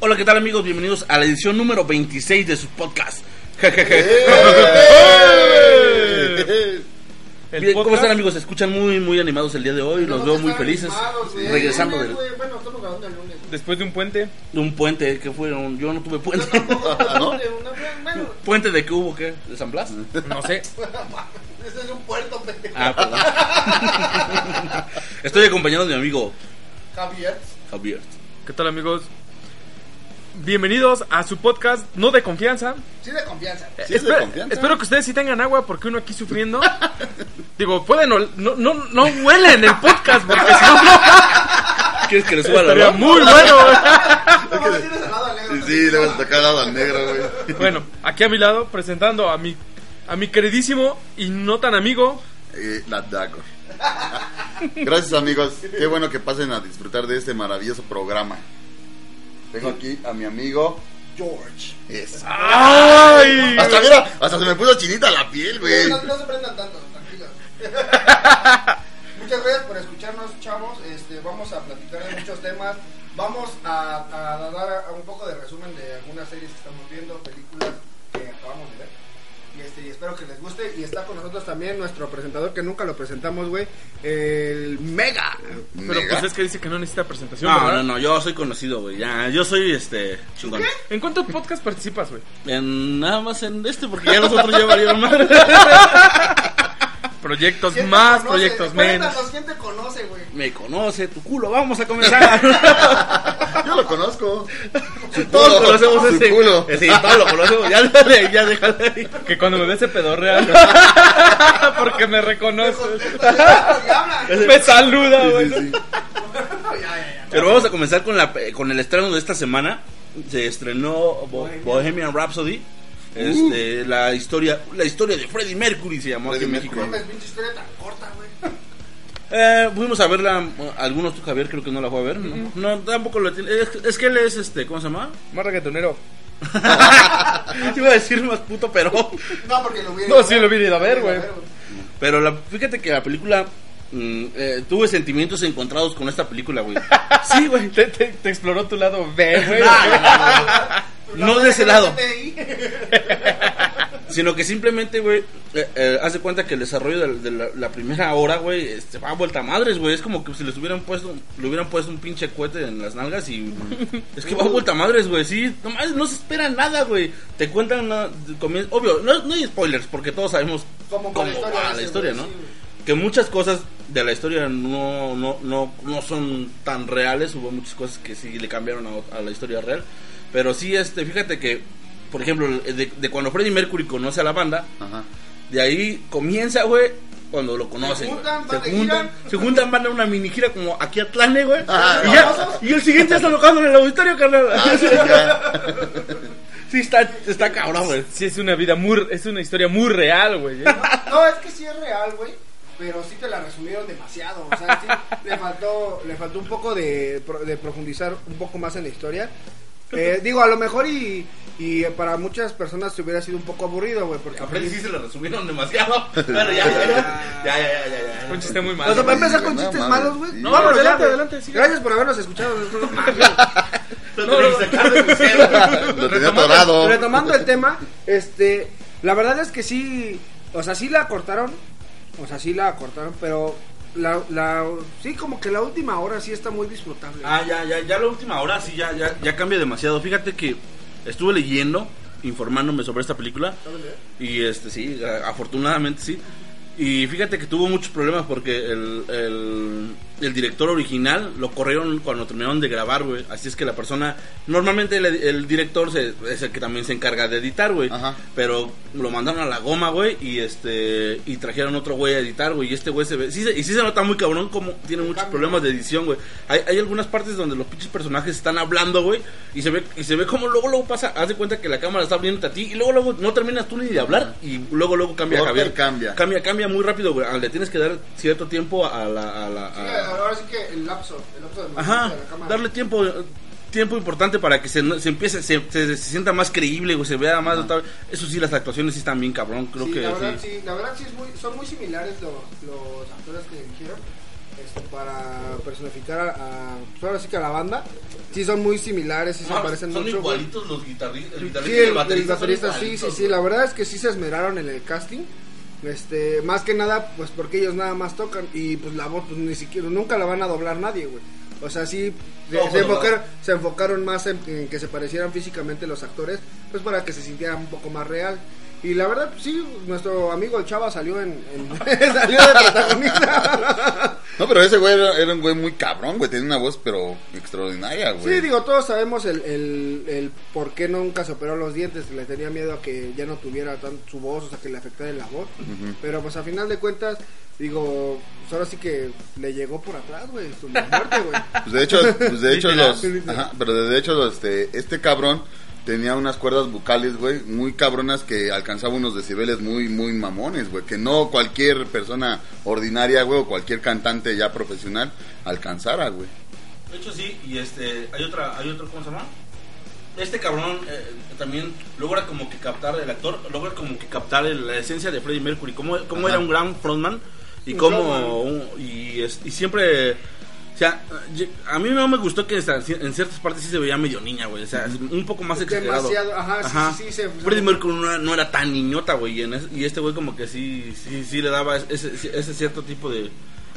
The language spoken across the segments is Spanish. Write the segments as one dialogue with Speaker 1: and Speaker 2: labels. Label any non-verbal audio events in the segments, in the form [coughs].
Speaker 1: Hola, ¿qué tal amigos? Bienvenidos a la edición número 26 de su podcast.
Speaker 2: El
Speaker 1: Bien, ¿Cómo
Speaker 2: podcast-
Speaker 1: están amigos? Se escuchan muy, muy animados el día de hoy. Los veo muy felices. Regresando
Speaker 3: del... Bueno, estamos grabando el lunes.
Speaker 2: Después de un puente,
Speaker 1: de un puente que fue. un- Yo no tuve puente.
Speaker 3: tampoco,
Speaker 4: ¿Ah, [laughs] no?
Speaker 3: de una- Bueno,
Speaker 1: ¿Puente de qué hubo? ¿Qué? ¿De San Blas?
Speaker 2: no sé. [laughs]
Speaker 3: este es un puerto, pendejo.
Speaker 1: Ah, perdón. [laughs] Estoy acompañado de mi amigo
Speaker 3: Javier.
Speaker 1: Javier.
Speaker 2: ¿Qué tal amigos? Bienvenidos a su podcast no de confianza.
Speaker 3: Sí, de confianza.
Speaker 4: Sí, es de
Speaker 2: Espe-
Speaker 4: confianza.
Speaker 2: Espero que ustedes sí tengan agua porque uno aquí sufriendo. [laughs] Digo, pueden ol- no, no, no huelen el podcast porque si no,
Speaker 1: ¿Quieres que le suba la
Speaker 2: estaría muy bueno. [laughs]
Speaker 4: Sí, sí, le vas a tocar al lado al negro, güey.
Speaker 2: Bueno, aquí a mi lado presentando a mi a mi queridísimo y no tan amigo.
Speaker 4: Eh, la Dagor. Gracias, amigos. Qué bueno que pasen a disfrutar de este maravilloso programa. Tengo aquí a mi amigo George. Eso.
Speaker 2: ¡Ay!
Speaker 4: Hasta, mira, hasta se me puso chinita la piel, güey.
Speaker 3: No, no se prendan tanto, tranquilos. [laughs] Muchas gracias por escucharnos, chavos. Este, vamos a platicar de muchos temas. Vamos a, a dar un poco de resumen de algunas series que estamos viendo, películas espero que les guste. Y está con nosotros también nuestro presentador que nunca lo presentamos, güey. El Mega.
Speaker 2: Pero
Speaker 4: Mega.
Speaker 2: pues es que dice que no necesita presentación,
Speaker 1: No,
Speaker 2: ¿verdad?
Speaker 1: no, no, yo soy conocido, güey. Ya, yo soy este chingón.
Speaker 2: ¿En cuántos podcasts participas, güey?
Speaker 1: En, nada más en este, porque ya nosotros ya valieron madre. [laughs]
Speaker 2: Proyectos
Speaker 3: ¿Quién te
Speaker 2: más,
Speaker 3: conoce?
Speaker 2: proyectos menos.
Speaker 3: Cuéntanos, ¿Quién te conoce, güey?
Speaker 1: Me conoce tu culo, vamos a comenzar. [laughs]
Speaker 4: Yo lo conozco. Su
Speaker 1: todos
Speaker 4: culo,
Speaker 1: conocemos
Speaker 4: su
Speaker 1: ese.
Speaker 4: culo.
Speaker 1: Sí, todos lo conocemos. Ya déjale, ya déjale.
Speaker 2: Que cuando me ve ese pedorrea. [laughs] Porque me reconoce.
Speaker 3: Y habla. [laughs]
Speaker 2: Me saluda,
Speaker 4: Sí,
Speaker 2: güey.
Speaker 4: sí, sí.
Speaker 1: Pero vamos a comenzar con, la, con el estreno de esta semana. Se estrenó Bo- Bohemian Rhapsody. Este, la historia la historia de Freddie Mercury se llamó aquí en México.
Speaker 3: No mames, pinche historia tan corta, güey.
Speaker 1: Eh, fuimos a verla, algunos tú Javier creo que no la fue a ver, no, no tampoco lo tiene, es, es que él es este, ¿cómo se llama?
Speaker 2: Más reggaetonero. [laughs]
Speaker 1: Iba a decir más puto, pero
Speaker 3: No, porque lo hubiera
Speaker 2: No,
Speaker 3: ido a
Speaker 2: sí lo hubiera ido a ver, güey.
Speaker 1: pero la, fíjate que la película mm, eh, tuve sentimientos encontrados con esta película, güey. [laughs] Sí, güey.
Speaker 2: Te, te, te exploró tu lado B, güey. [laughs]
Speaker 1: No de ese lado. Sino que simplemente, güey, eh, eh, haz de cuenta que el desarrollo de, de la, la primera hora, güey, este, va a vuelta a madres, güey. Es como que si les hubieran puesto, le hubieran puesto un pinche cohete en las nalgas y... [laughs] es que va a vuelta a madres, güey, sí. No, no se espera nada, güey. Te cuentan, una- comien- obvio, no, no hay spoilers, porque todos sabemos
Speaker 3: Como
Speaker 1: cómo
Speaker 3: la
Speaker 1: va la historia, ¿no?
Speaker 3: sí,
Speaker 1: que muchas cosas de la historia no, no, no, no son tan reales. Hubo muchas cosas que sí le cambiaron a, a la historia real. Pero sí, este, fíjate que, por ejemplo, de, de cuando Freddie Mercury conoce a la banda,
Speaker 4: Ajá.
Speaker 1: de ahí comienza, güey, cuando lo conocen.
Speaker 3: Se juntan, van
Speaker 1: se juntan,
Speaker 3: gira.
Speaker 1: se juntan, van a una mini gira como aquí a Tlane, güey.
Speaker 4: Ah,
Speaker 1: y, ya- y el siguiente está tocando en el auditorio, carnal.
Speaker 4: Ah, [laughs] sí,
Speaker 1: está, está cabrón, güey.
Speaker 2: Sí, es una vida muy. Es una historia muy real, güey. ¿eh?
Speaker 3: No, es que sí es real, güey. Pero sí te la resumieron demasiado. O sea, sí le faltó, le faltó un poco de, pro- de profundizar un poco más en la historia. Eh, digo, a lo mejor y, y para muchas personas se hubiera sido un poco aburrido, güey. Porque
Speaker 1: A Freddy sí se lo resumieron demasiado. [laughs] Pero ya, ya, ya. Ya, ya, ya, ya, ya.
Speaker 2: Un chiste muy
Speaker 3: O
Speaker 2: malo.
Speaker 3: sea, para empezar con
Speaker 4: no
Speaker 3: chistes malos, güey. No, vámonos
Speaker 2: adelante, adelante.
Speaker 3: Gracias por habernos escuchado. [laughs] [laughs]
Speaker 1: Lo tenía
Speaker 4: atorado.
Speaker 3: Retomando el tema, este, la verdad es que sí, o sea, sí la cortaron, o sea, sí la cortaron, pero la, la, sí como que la última hora sí está muy disfrutable.
Speaker 1: Ah, ya, ya, ya la última hora sí, ya, ya, ya cambia demasiado. Fíjate que estuve leyendo, informándome sobre esta película. Y este, sí, afortunadamente sí. Y fíjate que tuvo muchos problemas porque el, el, el director original lo corrieron cuando terminaron de grabar, güey. Así es que la persona, normalmente el, el director se- es el que también se encarga de editar, güey.
Speaker 4: Ajá.
Speaker 1: Pero lo mandaron a la goma, güey, y este y trajeron otro güey a editar, güey. Y este güey se ve, sí, se- y sí se nota muy cabrón como tiene muchos problemas de edición, güey. Hay, hay algunas partes donde los pinches personajes están hablando, güey, y se ve y se ve como luego luego pasa, haz de cuenta que la cámara está abriéndote a ti y luego luego no terminas tú ni de hablar y luego luego cambia Javier.
Speaker 4: cambia.
Speaker 1: Cambia, cambia muy rápido, güey. Ah, Le tienes que dar cierto tiempo a la a la
Speaker 3: Sí,
Speaker 1: a-
Speaker 3: ahora sí que el lapso, el lapso de
Speaker 1: Ajá,
Speaker 3: de la cámara.
Speaker 1: darle tiempo tiempo importante para que se, se empiece se, se- se sienta más creíble, güey, se vea más Eso sí las actuaciones sí están bien cabrón, creo
Speaker 3: sí,
Speaker 1: que
Speaker 3: la verdad
Speaker 1: sí.
Speaker 3: sí, la verdad sí es muy, son muy similares los, los actores que eligieron. este, para personificar a, pues ahora sí que a la banda, sí son muy similares, sí se
Speaker 1: Ah,
Speaker 3: parecen
Speaker 1: son
Speaker 3: mucho. güey.
Speaker 1: igualitos los guitarristas. El guitarrista y
Speaker 3: el,
Speaker 1: baterista. son
Speaker 3: baterista, sí, sí, sí. La verdad es que sí se esmeraron en el casting. Este, más que nada, pues porque ellos nada más tocan y pues la voz, pues ni siquiera, nunca la van a doblar nadie, güey. O sea, sí, se,
Speaker 1: No,
Speaker 3: se
Speaker 1: pues,
Speaker 3: enfocaron,
Speaker 1: no.
Speaker 3: se enfocaron más en, en que se parecieran físicamente los actores, pues para que se sintiera un poco más real. Y la verdad, pues, sí, nuestro amigo el Chava salió en, en- [laughs] salió de protagonista.
Speaker 4: No, pero ese güey era, era un güey muy cabrón, güey. Tiene una voz, pero extraordinaria, güey.
Speaker 3: Sí, digo, todos sabemos el, el, el por qué nunca se operó los dientes. Le tenía miedo a que ya no tuviera tan su voz, o sea, que le afectara la voz. Pero pues a final de cuentas, digo, pues ahora sí que le llegó por atrás, güey, su muerte, güey.
Speaker 4: Pues de hecho, pues de hecho los, ajá, pero de hecho los, este, este cabrón tenía unas cuerdas bucales, güey, muy cabronas que alcanzaba unos decibeles muy, muy mamones, güey, que no cualquier persona ordinaria, güey, o cualquier cantante ya profesional alcanzara, güey.
Speaker 1: De hecho sí, y este, hay otra, hay otro, ¿cómo se llama? Este cabrón eh, también logra como que captar, el actor logra como que captar el- la esencia de Freddie Mercury, cómo, cómo
Speaker 4: Ajá.
Speaker 1: era un gran frontman y cómo, un- y, es- y siempre, sea, ye- a mí no me gustó que en ciertas partes sí se veía medio niña, güey, o sea, un poco más exagerado.
Speaker 3: Demasiado, ajá, sí, sí, sí, se-
Speaker 1: Freddie Mercury no era, no era tan niñota, güey, y este güey como que sí, sí, sí le daba ese, ese cierto tipo de,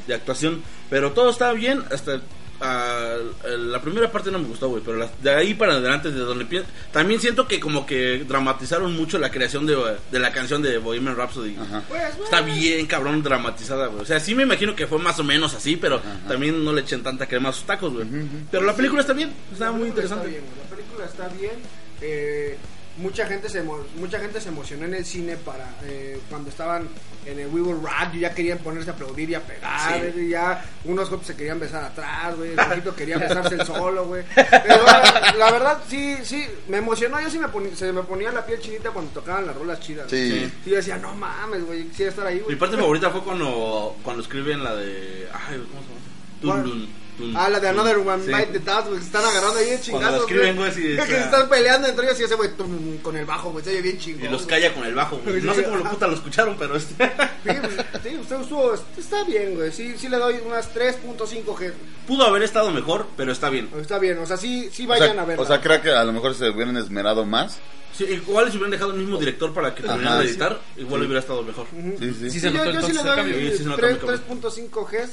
Speaker 1: de actuación, pero todo estaba bien hasta ah, la primera parte no me gustó, güey, pero la- de ahí para adelante de donde empie- también siento que como que dramatizaron mucho la creación de, de la canción de Bohemian Rhapsody.
Speaker 4: Ajá.
Speaker 3: Pues.
Speaker 1: Está bien cabrón dramatizada, güey. O sea, sí me imagino que fue más o menos así, pero también no le echen tanta crema a sus tacos, güey. Pero la película está bien, está muy interesante.
Speaker 3: Está bien, güey, la película está bien. eh, mucha gente se emo- mucha gente se emocionó en el cine para eh, cuando estaban en el We Will Rock y ya querían ponerse a aplaudir y a pegar,
Speaker 1: Sí.
Speaker 3: y ya unos otros se querían besar atrás, güey, el [laughs] poquito quería besarse el solo, güey. Pero la, la verdad sí, sí, me emocionó, yo sí me ponía, se me ponía la piel chinita cuando tocaban las rolas chidas.
Speaker 4: Sí.
Speaker 1: Sí.
Speaker 3: Sí, yo decía, no mames, güey, quisiera estar ahí,
Speaker 1: Mi
Speaker 3: güey.
Speaker 1: parte favorita fue cuando, cuando escriben la de. Ay, ¿cómo se llama? Tun,
Speaker 3: Ah, la de. Another One
Speaker 1: Sí.
Speaker 3: Bite the Dust, güey, que se están agarrando ahí chingados,
Speaker 1: escriben, güey, sí,
Speaker 3: Que se están peleando entre ellos y ese güey tum, con el bajo, güey, se oye bien chingón.
Speaker 1: Y los calla con el bajo, güey. No sé cómo lo puta lo escucharon, pero este.
Speaker 3: Sí, pues, sí, usted estuvo, está bien, güey. Sí, sí le doy unas 3.5 G.
Speaker 1: Pudo haber estado mejor, pero está bien.
Speaker 3: Está bien, o sea, sí, sí
Speaker 4: O
Speaker 3: vayan
Speaker 4: sea,
Speaker 3: a verla.
Speaker 4: o sea, creo que a lo mejor se hubieran esmerado más.
Speaker 1: Sí, igual si hubieran dejado el mismo director para que terminara de
Speaker 4: sí.
Speaker 1: editar, igual hubiera estado mejor.
Speaker 3: Ujú.
Speaker 4: Sí, sí.
Speaker 2: Sí,
Speaker 3: Sí,
Speaker 2: se
Speaker 3: yo,
Speaker 2: notó
Speaker 3: yo sí le doy
Speaker 2: cambio.
Speaker 1: Sí, sí se nota
Speaker 3: tres-
Speaker 1: muy cabrón.
Speaker 3: 3.5 Gs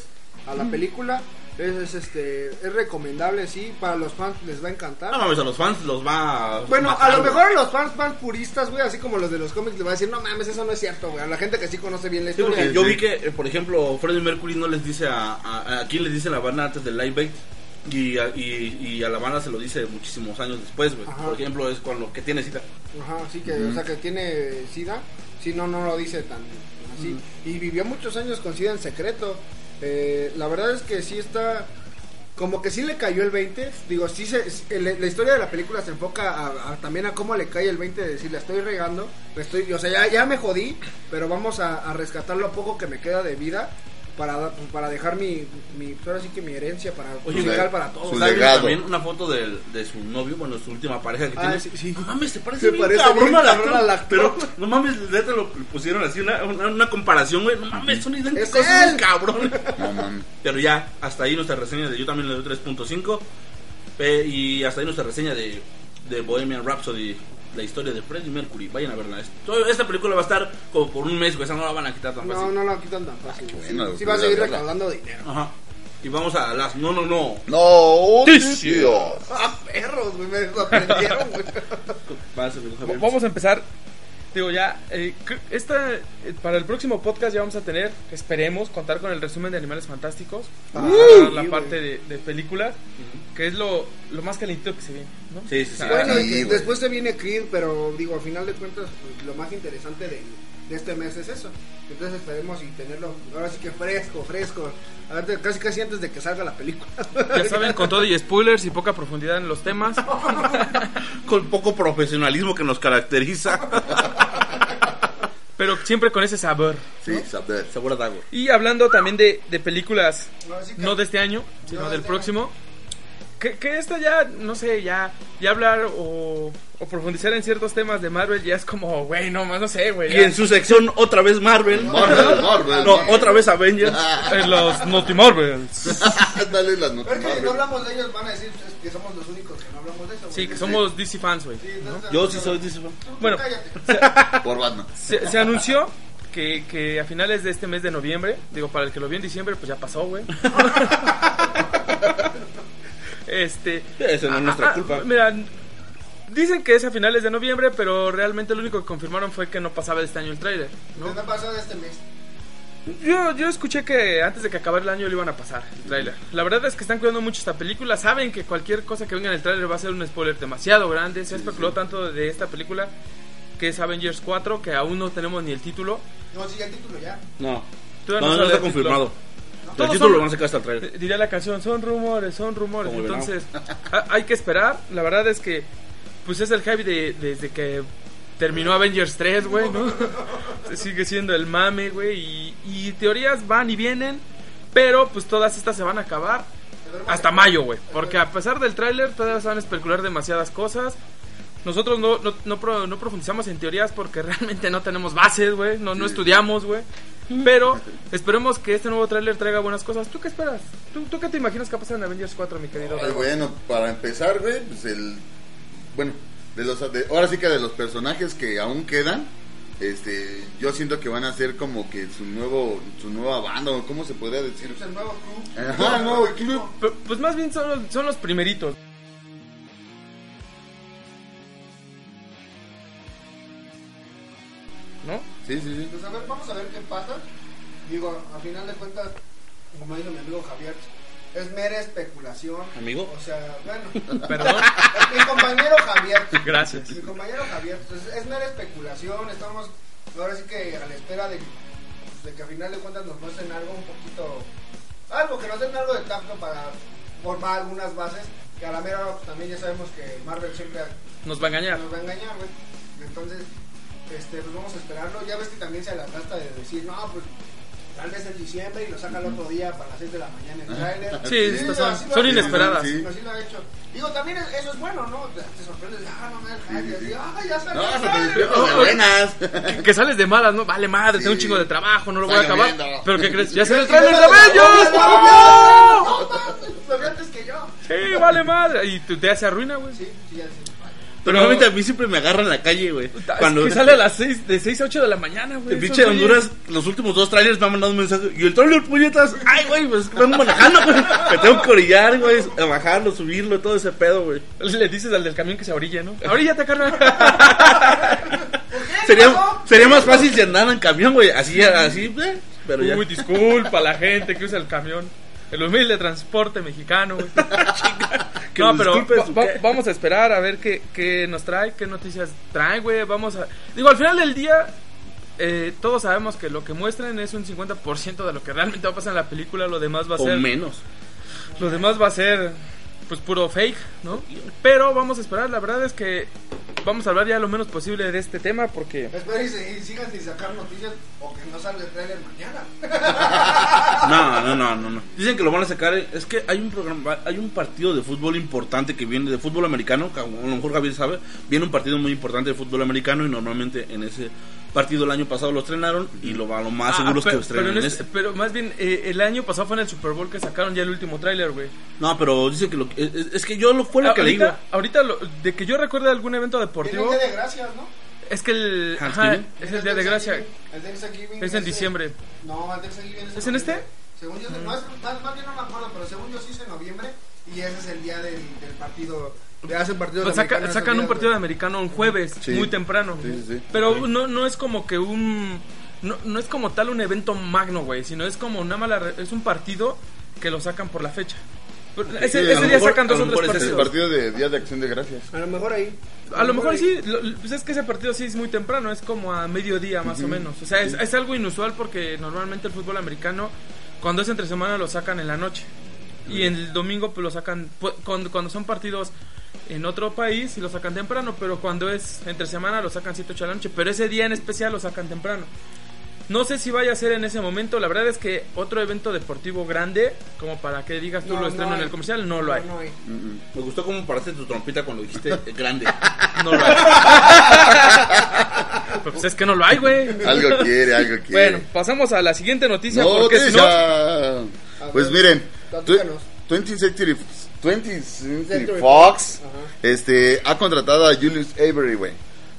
Speaker 3: a la película. Es, es, este, es recomendable, sí. Para los fans les va a encantar.
Speaker 1: No mames, a los fans los va a.
Speaker 3: Bueno,
Speaker 1: matar,
Speaker 3: a lo mejor a los fans, fans puristas, güey, así como los de los cómics, les va a decir, no mames, eso no es cierto, güey. A la gente que sí conoce bien la
Speaker 1: Sí,
Speaker 3: historia.
Speaker 1: porque yo vi que, eh, por ejemplo, Freddie Mercury no les dice a. a, a quién les dice la banda antes del Live Bait. Y a, y, y a la banda se lo dice muchísimos años después, güey. Por ejemplo, es cuando que tiene cita.
Speaker 3: Ajá, sí que, o sea, que tiene SIDA, si no, no lo dice tan así. Y vivió muchos años con SIDA en secreto. Eh, la verdad es que sí está, como que sí le cayó el 20. Digo, sí se, la, historia de la película se enfoca a- también a cómo le cae el 20 de decir, la estoy regando, estoy, o sea, ya, ya me jodí, pero vamos a, a rescatar lo poco que me queda de vida. Para, para dejar mi, mi, ahora sí que mi herencia para
Speaker 1: Oye,
Speaker 3: musical para todos.
Speaker 4: su
Speaker 1: ¿Sabes
Speaker 4: legado.
Speaker 1: también una foto del- de, su novio, bueno, su última pareja que
Speaker 3: Ah,
Speaker 1: tiene?
Speaker 3: sí, sí.
Speaker 1: No mames, te parece
Speaker 3: Se
Speaker 1: bien
Speaker 3: parece
Speaker 1: cabrón
Speaker 3: bien
Speaker 1: al
Speaker 3: cabrón
Speaker 1: actor.
Speaker 3: al actor.
Speaker 1: Pero, no mames, neta lo pusieron así, una, una, una comparación, güey. No mames, son idénticos,
Speaker 3: Es
Speaker 1: cabrón.
Speaker 4: No mames.
Speaker 1: Pero ya, hasta ahí nuestra reseña de yo también le doy 3.5. eh, y hasta ahí nuestra reseña de, de Bohemian Rhapsody, la historia de Freddie Mercury. Vayan a verla. Esto- Esta película va a estar como por un mes, güey. Esa no la van a quitar tan
Speaker 3: No,
Speaker 1: fácil.
Speaker 3: no lo quitan tan fácil.
Speaker 4: qué
Speaker 3: Sí,
Speaker 4: bueno,
Speaker 3: sí va a
Speaker 4: a
Speaker 3: seguir
Speaker 4: verla.
Speaker 3: recaudando dinero.
Speaker 1: Ajá. Y vamos a las. No, no, no.
Speaker 4: Noticias.
Speaker 3: Ah, perros, güey, me sorprendieron, güey. [laughs]
Speaker 1: Javier.
Speaker 2: Vamos a empezar. Digo, ya, eh, esta, eh, para el próximo podcast ya vamos a tener, esperemos, contar con el resumen de Animales Fantásticos. Para
Speaker 3: Uh,
Speaker 2: la
Speaker 3: sí,
Speaker 2: parte de, de películas, que es lo, lo más calentito que se viene, ¿no?
Speaker 1: Sí, sí, sí.
Speaker 3: Bueno,
Speaker 4: Sí,
Speaker 3: y después se viene Creed, pero digo, al final de cuentas, pues, lo más interesante de, de este mes es eso. Entonces esperemos y tenerlo, ahora sí que fresco, fresco. Ahorita Casi, casi antes de que salga la película. [laughs]
Speaker 2: Ya saben, con todo y spoilers y poca profundidad en los temas. [laughs]
Speaker 1: Con poco profesionalismo que nos caracteriza. [laughs]
Speaker 2: pero siempre con ese sabor.
Speaker 4: Sí, saber.
Speaker 1: Segura Dago.
Speaker 2: Y hablando también de, de películas, no de este año, sino
Speaker 3: No,
Speaker 2: del
Speaker 3: de-
Speaker 2: próximo, que, que esta ya, no sé, ya, ya hablar o, o profundizar en ciertos temas de Marvel ya es como, güey, no más no sé, güey.
Speaker 1: Y
Speaker 2: ya.
Speaker 1: en su sección otra vez Marvel.
Speaker 4: Marvel, [laughs] Marvel,
Speaker 1: No,
Speaker 4: Marvel.
Speaker 1: otra vez Avengers. [laughs]
Speaker 2: En los Naughty Marvels.
Speaker 4: Dale las
Speaker 3: Pero es que si no hablamos de ellos van a decir que somos los únicos que no hablamos de eso. güey.
Speaker 2: Sí, que somos DC fans, güey.
Speaker 3: Sí,
Speaker 1: Yo sí soy DC fan.
Speaker 2: Bueno.
Speaker 3: cállate. [laughs]
Speaker 4: Por Batman.
Speaker 2: Se, se anunció que, que a finales de este mes de noviembre, digo, para el que lo vio en diciembre, pues ya pasó, güey. este.
Speaker 1: Esa no es nuestra
Speaker 2: ah,
Speaker 1: culpa.
Speaker 2: Mira, dicen que es a finales de noviembre, pero realmente lo único que confirmaron fue que no pasaba este año el tráiler, ¿no?
Speaker 3: ¿Qué me pasó de este mes?
Speaker 2: Yo, yo escuché que antes de que acabara el año lo iban a pasar, el tráiler. La verdad es que están cuidando mucho esta película. Saben que cualquier cosa que venga en el tráiler va a ser un spoiler demasiado grande. Se especuló tanto de esta película que es Avengers 4, que aún no tenemos ni el título.
Speaker 3: No, sí, el título ya.
Speaker 1: No.
Speaker 2: Todavía
Speaker 1: No, no
Speaker 2: sale
Speaker 1: está
Speaker 2: el
Speaker 1: confirmado. El
Speaker 2: Todos
Speaker 1: título
Speaker 2: son-
Speaker 1: lo van a sacar hasta el trailer.
Speaker 2: Diría la canción, son rumores, son rumores. Entonces, ha- hay que esperar. La verdad es que, pues es el hype de, desde que terminó Avengers 3, güey, ¿no? Se [laughs] Sigue siendo el mame, güey. Y, y teorías van y vienen. Pero, pues todas estas se van a acabar hasta mayo, güey. Porque a pesar del tráiler, todavía se van a especular demasiadas cosas. Nosotros no, no, no, pro- no profundizamos en teorías porque [laughs] realmente no tenemos bases, güey. No, no estudiamos, güey. Pero esperemos que este nuevo tráiler traiga buenas cosas. ¿Tú qué esperas? ¿Tú, tú qué te imaginas que va a pasar en Avengers 4, mi querido?
Speaker 4: Ay, bueno, para empezar, güey, pues el. Bueno, de los, de- ahora sí que de los personajes que aún quedan, este, yo siento que van a ser como que su nuevo, su nueva banda, o cómo se podría decir.
Speaker 3: Es el nuevo club.
Speaker 4: Ajá, el nuevo club.
Speaker 2: Pero, Pues más bien son los, son los primeritos. ¿No?
Speaker 4: Sí, sí, sí.
Speaker 3: Pues a ver, vamos a ver qué pasa. Digo, a final de cuentas, como dijo mi amigo Javier, es mera especulación.
Speaker 1: ¿Amigo?
Speaker 3: O sea, bueno, [laughs]
Speaker 2: Perdón.
Speaker 3: mi compañero Javier.
Speaker 2: Gracias.
Speaker 3: Mi compañero Javier, pues es mera especulación. Estamos ahora sí que a la espera de, de que a final de cuentas nos muestren algo un poquito. Algo, que nos den algo de tacto para formar algunas bases. Que a la mera pues, también ya sabemos que Marvel siempre
Speaker 2: Nos va a engañar.
Speaker 3: nos va a engañar, güey. Entonces, este, pues vamos a esperarlo. Ya ves que también se la gasta de decir, no, pues tal vez en diciembre y lo saca el otro día para las 6 de la mañana el tráiler.
Speaker 2: Sí, estas son-
Speaker 3: así lo
Speaker 2: son
Speaker 3: hecho.
Speaker 2: inesperadas.
Speaker 4: Sí.
Speaker 3: Así lo ha hecho. Digo, también es- eso es bueno, ¿no? Te, sorprendes, ah, no me el hype, y así, ah, ya salió
Speaker 4: No,
Speaker 3: el
Speaker 4: hasta te
Speaker 3: tráiler".
Speaker 4: despiertas de buenas.
Speaker 2: Que, que sales de malas, ¿no? Vale madre, tengo un
Speaker 4: Sí.
Speaker 2: chingo de trabajo, no lo voy a acabar.
Speaker 4: lloviendo.
Speaker 2: Pero ¿qué crees? Ya sale el trailer de Avengers.
Speaker 3: ¡No, no, no, Lo antes que yo.
Speaker 2: Sí, vale madre. Y te se arruina, güey.
Speaker 3: Sí, sí, ya sí.
Speaker 1: Pero normalmente a mí siempre me agarran en la calle, güey. Cuando
Speaker 2: es que sale a las 6, de 6 a 8 de la mañana, güey.
Speaker 1: el pinche
Speaker 2: es
Speaker 1: Honduras, los últimos dos trailers me han mandado un mensaje. Y el trailer, puñetas. Ay, güey, pues vengo manejando, güey. Me tengo que orillar, güey. A bajarlo, subirlo, todo ese pedo, güey.
Speaker 2: Le dices al del camión que se orille, ¿no? [laughs] Oríllate, carnal. [laughs]
Speaker 3: ¿Por qué?
Speaker 1: Sería, sería más fácil si andaran en camión, güey. Así, así, eh, Pero ya.
Speaker 2: Uy, disculpa a la gente que usa el camión. El humilde transporte mexicano, güey. [laughs]
Speaker 1: Que
Speaker 2: no, pero va- va- vamos a esperar a ver qué, qué nos trae, qué noticias trae, güey. Vamos a... Digo, al final del día, eh, todos sabemos que lo que muestran es un 50% de lo que realmente va a pasar en la película. Lo demás va a
Speaker 1: O
Speaker 2: ser...
Speaker 1: menos.
Speaker 2: Lo demás va a ser, pues, puro fake, ¿no? Pero vamos a esperar. La verdad es que vamos a hablar ya lo menos posible de este tema porque...
Speaker 3: Espera y, se- y sigan sin sacar noticias o que no salga el trailer mañana. [laughs]
Speaker 1: No, no, no, no, no. Dicen que lo van a sacar. Es que hay un programa, hay un partido de fútbol importante que viene de fútbol americano. Que a lo mejor Javier sabe. Viene un partido muy importante de fútbol americano y normalmente en ese partido el año pasado lo estrenaron y lo, a lo más
Speaker 2: Ah,
Speaker 1: seguro es que lo estrenen
Speaker 2: pero, este-
Speaker 1: este.
Speaker 2: pero más bien, eh, el año pasado fue en el Super Bowl que sacaron ya el último tráiler, güey.
Speaker 1: No, pero dice que lo es, es que yo lo fue lo que le digo.
Speaker 2: ahorita, lo- de que yo recuerde algún evento deportivo,
Speaker 3: día de gracias, ¿no?
Speaker 2: es que el... Ajá, es el día de gracia.
Speaker 3: El Thanksgiving
Speaker 2: Es en
Speaker 3: el-
Speaker 2: dicciembre.
Speaker 3: No, el Thanksgiving es
Speaker 2: ¿Es en este?
Speaker 3: Según yo, no es, más, más bien no me acuerdo, pero según yo sí es en noviembre y ese es el día del, del partido. De hacen partidos
Speaker 2: Pues saca-
Speaker 3: americanos
Speaker 2: sacan un partido de americano un jueves,
Speaker 4: Sí.
Speaker 2: muy temprano.
Speaker 4: Sí, sí, sí.
Speaker 2: Pero no, no es como que un... No, no es como tal un evento magno, güey, sino es como una mala... re- Es un partido que lo sacan por la fecha. Ese, día
Speaker 1: mejor-
Speaker 2: sacan dos
Speaker 1: a
Speaker 2: o tres
Speaker 1: mejor
Speaker 4: Es el
Speaker 2: partidos.
Speaker 4: partido de Día de Acción de Gracias.
Speaker 3: A lo mejor ahí.
Speaker 2: A lo mejor sí, lo- pues es que ese partido sí es muy temprano, es como a mediodía más o menos. O sea, es, es algo inusual porque normalmente el fútbol americano, cuando es entre semana, lo sacan en la noche. Y el domingo, pues lo sacan, pu- cuando, cuando son partidos en otro país y lo sacan temprano, pero cuando es entre semana lo sacan 7, 8 de la noche, pero ese día en especial lo sacan temprano. No sé si vaya a ser en ese momento, la verdad es que otro evento deportivo grande, como para que digas tú lo estreno en el comercial, no lo hay.
Speaker 1: Me gustó cómo paraste tu trompita cuando dijiste [laughs] grande.
Speaker 2: no lo hay. [laughs] Pues es que no lo hay, güey.
Speaker 4: Algo quiere, algo quiere.
Speaker 2: Bueno, pasamos a la siguiente noticia. Porque si no...
Speaker 4: Pues miren, 2065
Speaker 3: 20
Speaker 4: Fox este, ha contratado a Julius Avery, güey.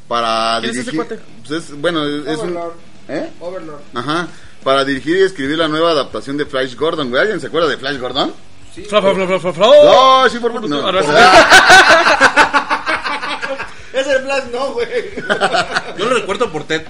Speaker 4: Para
Speaker 2: ¿Quién dirigir. Es ese
Speaker 4: pues es, bueno, es, Overlord. Un, ¿eh?
Speaker 3: Overlord.
Speaker 4: Ajá. Para dirigir y escribir la nueva adaptación de Flash Gordon, güey. ¿Alguien se acuerda de Flash Gordon?
Speaker 3: Sí.
Speaker 2: Fla, fla, fla, fla, fla.
Speaker 4: No, oh. sí, por favor. No.
Speaker 2: es pues,
Speaker 3: ah. [laughs] el Flash, no, güey. [laughs]
Speaker 1: Yo lo recuerdo por Ted.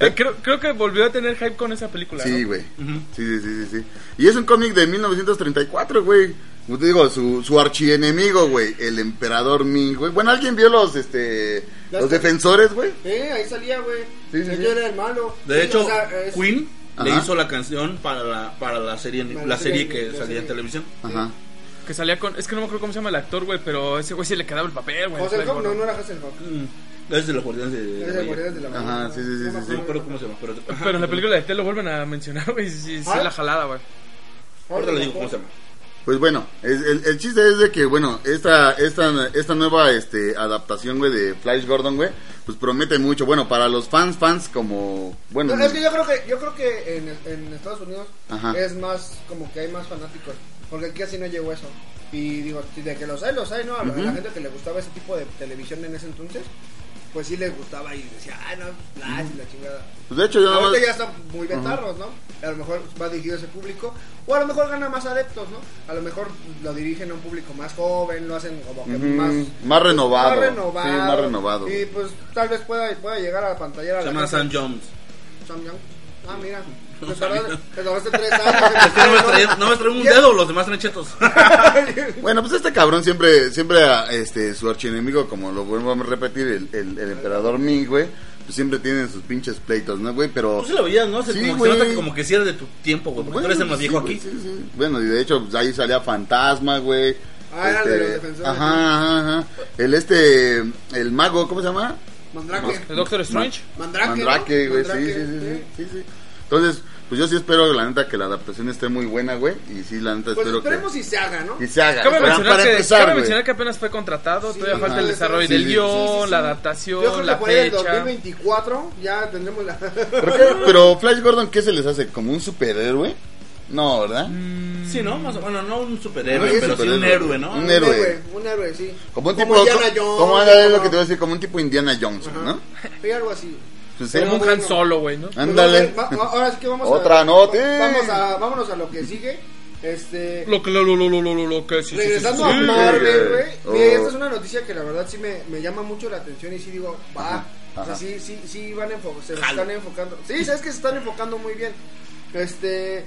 Speaker 2: Eh, creo, creo, que volvió a tener hype con esa película.
Speaker 4: Sí, güey. Uh -huh. sí, sí, sí, sí, Y es un cómic de 1934, güey. Como te digo, su, su archienemigo, güey, el emperador Ming, güey. Bueno, ¿alguien vio los, este, los defensores, güey?
Speaker 3: Eh, ahí salía, güey.
Speaker 4: Sí, sí,
Speaker 3: Yo
Speaker 4: sí.
Speaker 3: era el malo.
Speaker 1: De
Speaker 3: Sí,
Speaker 1: hecho,
Speaker 3: o sea, es-
Speaker 1: Queen le
Speaker 4: Ajá.
Speaker 1: hizo la canción para la, para la serie,
Speaker 3: La
Speaker 1: la
Speaker 3: serie,
Speaker 1: serie que
Speaker 3: la
Speaker 1: salía
Speaker 3: serie.
Speaker 1: en televisión.
Speaker 4: Ajá.
Speaker 2: Que salía con... Es que no me acuerdo cómo se llama el actor, güey, pero ese güey sí le quedaba el papel, güey. Flash
Speaker 3: no, no era Hasselhoff.
Speaker 1: Mm, Es de los guardianes de, la.
Speaker 3: Guardianes de la
Speaker 4: Ajá, sí, sí, sí,
Speaker 3: No me
Speaker 4: sí,
Speaker 1: No
Speaker 3: acuerdo.
Speaker 1: me acuerdo cómo se llama, pero...
Speaker 2: Pero en la película de Ted lo vuelven a mencionar, güey. Sí, sí, sí,
Speaker 3: ¿Ah?
Speaker 2: la jalada, güey.
Speaker 1: Ahorita le digo cómo se llama.
Speaker 4: Pues bueno, es- el, el chiste es de que, bueno, esta, esta, esta nueva este, adaptación, güey, de Flash Gordon, güey, pues promete mucho. Bueno, para los fans, fans como, bueno,
Speaker 3: No, es que yo creo que, yo creo que en, en Estados Unidos
Speaker 4: Ajá.
Speaker 3: es más, como que hay más fanáticos. Porque aquí así no llegó eso. Y digo, de que los hay, los hay, ¿no? A la gente que le gustaba ese tipo de televisión en ese entonces, pues sí les gustaba y decía, ay, no, Flash y la chingada.
Speaker 4: pues de hecho yo.
Speaker 3: Ahorita ya están muy vetarros, ¿no? A lo mejor va dirigido a ese público. O a lo mejor gana más adeptos, ¿no? A lo mejor lo dirigen a un público más joven, lo hacen como que más...
Speaker 4: más renovado.
Speaker 3: Más renovado.
Speaker 4: Sí, más renovado.
Speaker 3: Y pues tal vez pueda, pueda llegar a la pantalla.
Speaker 1: Se
Speaker 3: la
Speaker 1: llama. Sam Jones.
Speaker 3: Sam Young. Ah, mira.
Speaker 1: No
Speaker 3: Te
Speaker 1: sabía.
Speaker 3: tardaste te tardaste tres años. [laughs]
Speaker 1: Es que no me traen, no me traen un dedo, los demás traen chetos. [laughs]
Speaker 4: Bueno, pues este cabrón siempre, siempre, este, su archienemigo, como lo vuelvo a repetir, el, el, el emperador Ming, güey, pues siempre tienen sus pinches pleitos, ¿no, güey? Pero...
Speaker 1: Tú sí lo veías, ¿no? Se,
Speaker 4: Sí,
Speaker 1: como, se nota que como que sí era de tu tiempo, güey. Porque tú eres el más
Speaker 4: sí,
Speaker 1: viejo
Speaker 4: güey,
Speaker 1: aquí.
Speaker 4: sí, sí. Bueno, y de hecho, pues, ahí salía Fantasma, güey. Este,
Speaker 3: Ah, era de los defensores,
Speaker 4: Ajá, ajá, ajá. El este, el mago, ¿cómo se llama?
Speaker 3: Mandrake.
Speaker 2: ¿El Doctor Strange?
Speaker 3: Mandrake. ¿no?
Speaker 4: Mandrake, güey, sí, sí, sí, sí, sí, sí. Entonces, pues yo sí espero, la neta, que la adaptación esté muy buena, güey. Y sí, la neta,
Speaker 3: Pues
Speaker 4: espero
Speaker 3: esperemos
Speaker 4: que...
Speaker 3: si se haga, ¿no?
Speaker 4: Y se haga.
Speaker 2: Cabe
Speaker 4: Para-
Speaker 2: mencionar,
Speaker 4: para
Speaker 2: que,
Speaker 4: empezar,
Speaker 2: cabe mencionar que apenas fue contratado,
Speaker 3: Sí,
Speaker 2: todavía falta el
Speaker 3: ajá.
Speaker 2: desarrollo
Speaker 4: Sí,
Speaker 2: del
Speaker 4: sí,
Speaker 2: guion,
Speaker 3: sí, sí, sí.
Speaker 2: la
Speaker 3: Yo
Speaker 2: adaptación,
Speaker 3: creo que
Speaker 2: la
Speaker 3: por ahí el
Speaker 2: fecha.
Speaker 3: 2024 ya tendremos la...
Speaker 4: ¿Por qué? Pero Flash Gordon, ¿qué se les hace? ¿Como un superhéroe? No, ¿verdad?
Speaker 2: Mm,
Speaker 1: Sí, ¿no? Más o- bueno, no un
Speaker 3: No,
Speaker 1: superhéroe,
Speaker 3: es
Speaker 1: pero sí un
Speaker 4: superhéroe.
Speaker 1: héroe, ¿no?
Speaker 4: Un héroe.
Speaker 3: Un héroe, sí.
Speaker 4: Como un
Speaker 3: Como
Speaker 4: tipo...
Speaker 3: Indiana
Speaker 4: co-
Speaker 3: Jones,
Speaker 4: como es lo
Speaker 3: como-
Speaker 4: que te voy a decir, como un tipo Indiana Jones,
Speaker 3: Ajá.
Speaker 4: ¿no?
Speaker 3: Sí, algo así.
Speaker 4: Pues, sí.
Speaker 2: como un
Speaker 3: bueno.
Speaker 2: Han Solo, güey, ¿no?
Speaker 4: Ándale.
Speaker 3: Pues va- ahora sí que vamos
Speaker 4: Otra
Speaker 3: a... Vamos a, vámonos a lo que sigue. Este...
Speaker 2: Lo que, lo, lo, lo, lo, lo, lo que sí,
Speaker 3: Regresando
Speaker 2: sí,
Speaker 3: a. Marvel, güey.
Speaker 4: Oh.
Speaker 3: Mira, esta es una noticia que la verdad sí me, me llama mucho la atención y sí digo, va.
Speaker 4: Ajá,
Speaker 3: O sea, sí, sí, sí van enfo- se
Speaker 1: Jalo.
Speaker 3: están enfocando. Sí, sabes que se están enfocando muy bien. Este.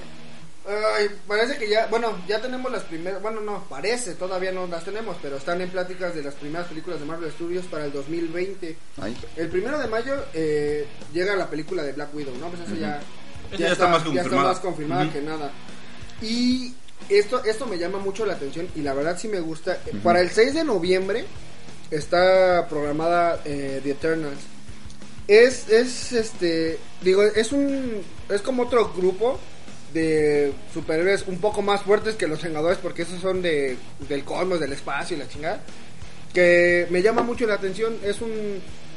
Speaker 3: Ay, parece que ya, bueno, ya tenemos las primeras, bueno, no, parece, todavía no las tenemos, pero están en pláticas de las primeras películas de Marvel Studios para el 2020.
Speaker 4: Ay.
Speaker 3: El primero de mayo eh, llega la película de Black Widow, ¿no? Pues eso ya,
Speaker 1: ya está más
Speaker 3: ya está
Speaker 1: confirmada.
Speaker 3: más confirmada que nada. Y esto, esto me llama mucho la atención y la verdad sí me gusta. Para el 6 de noviembre está programada eh, The Eternals. Es, es, este, digo, es un, es como otro grupo de superhéroes un poco más fuertes que los Vengadores porque esos son de, del cosmos, del espacio y la chingada. Que me llama mucho la atención, es un,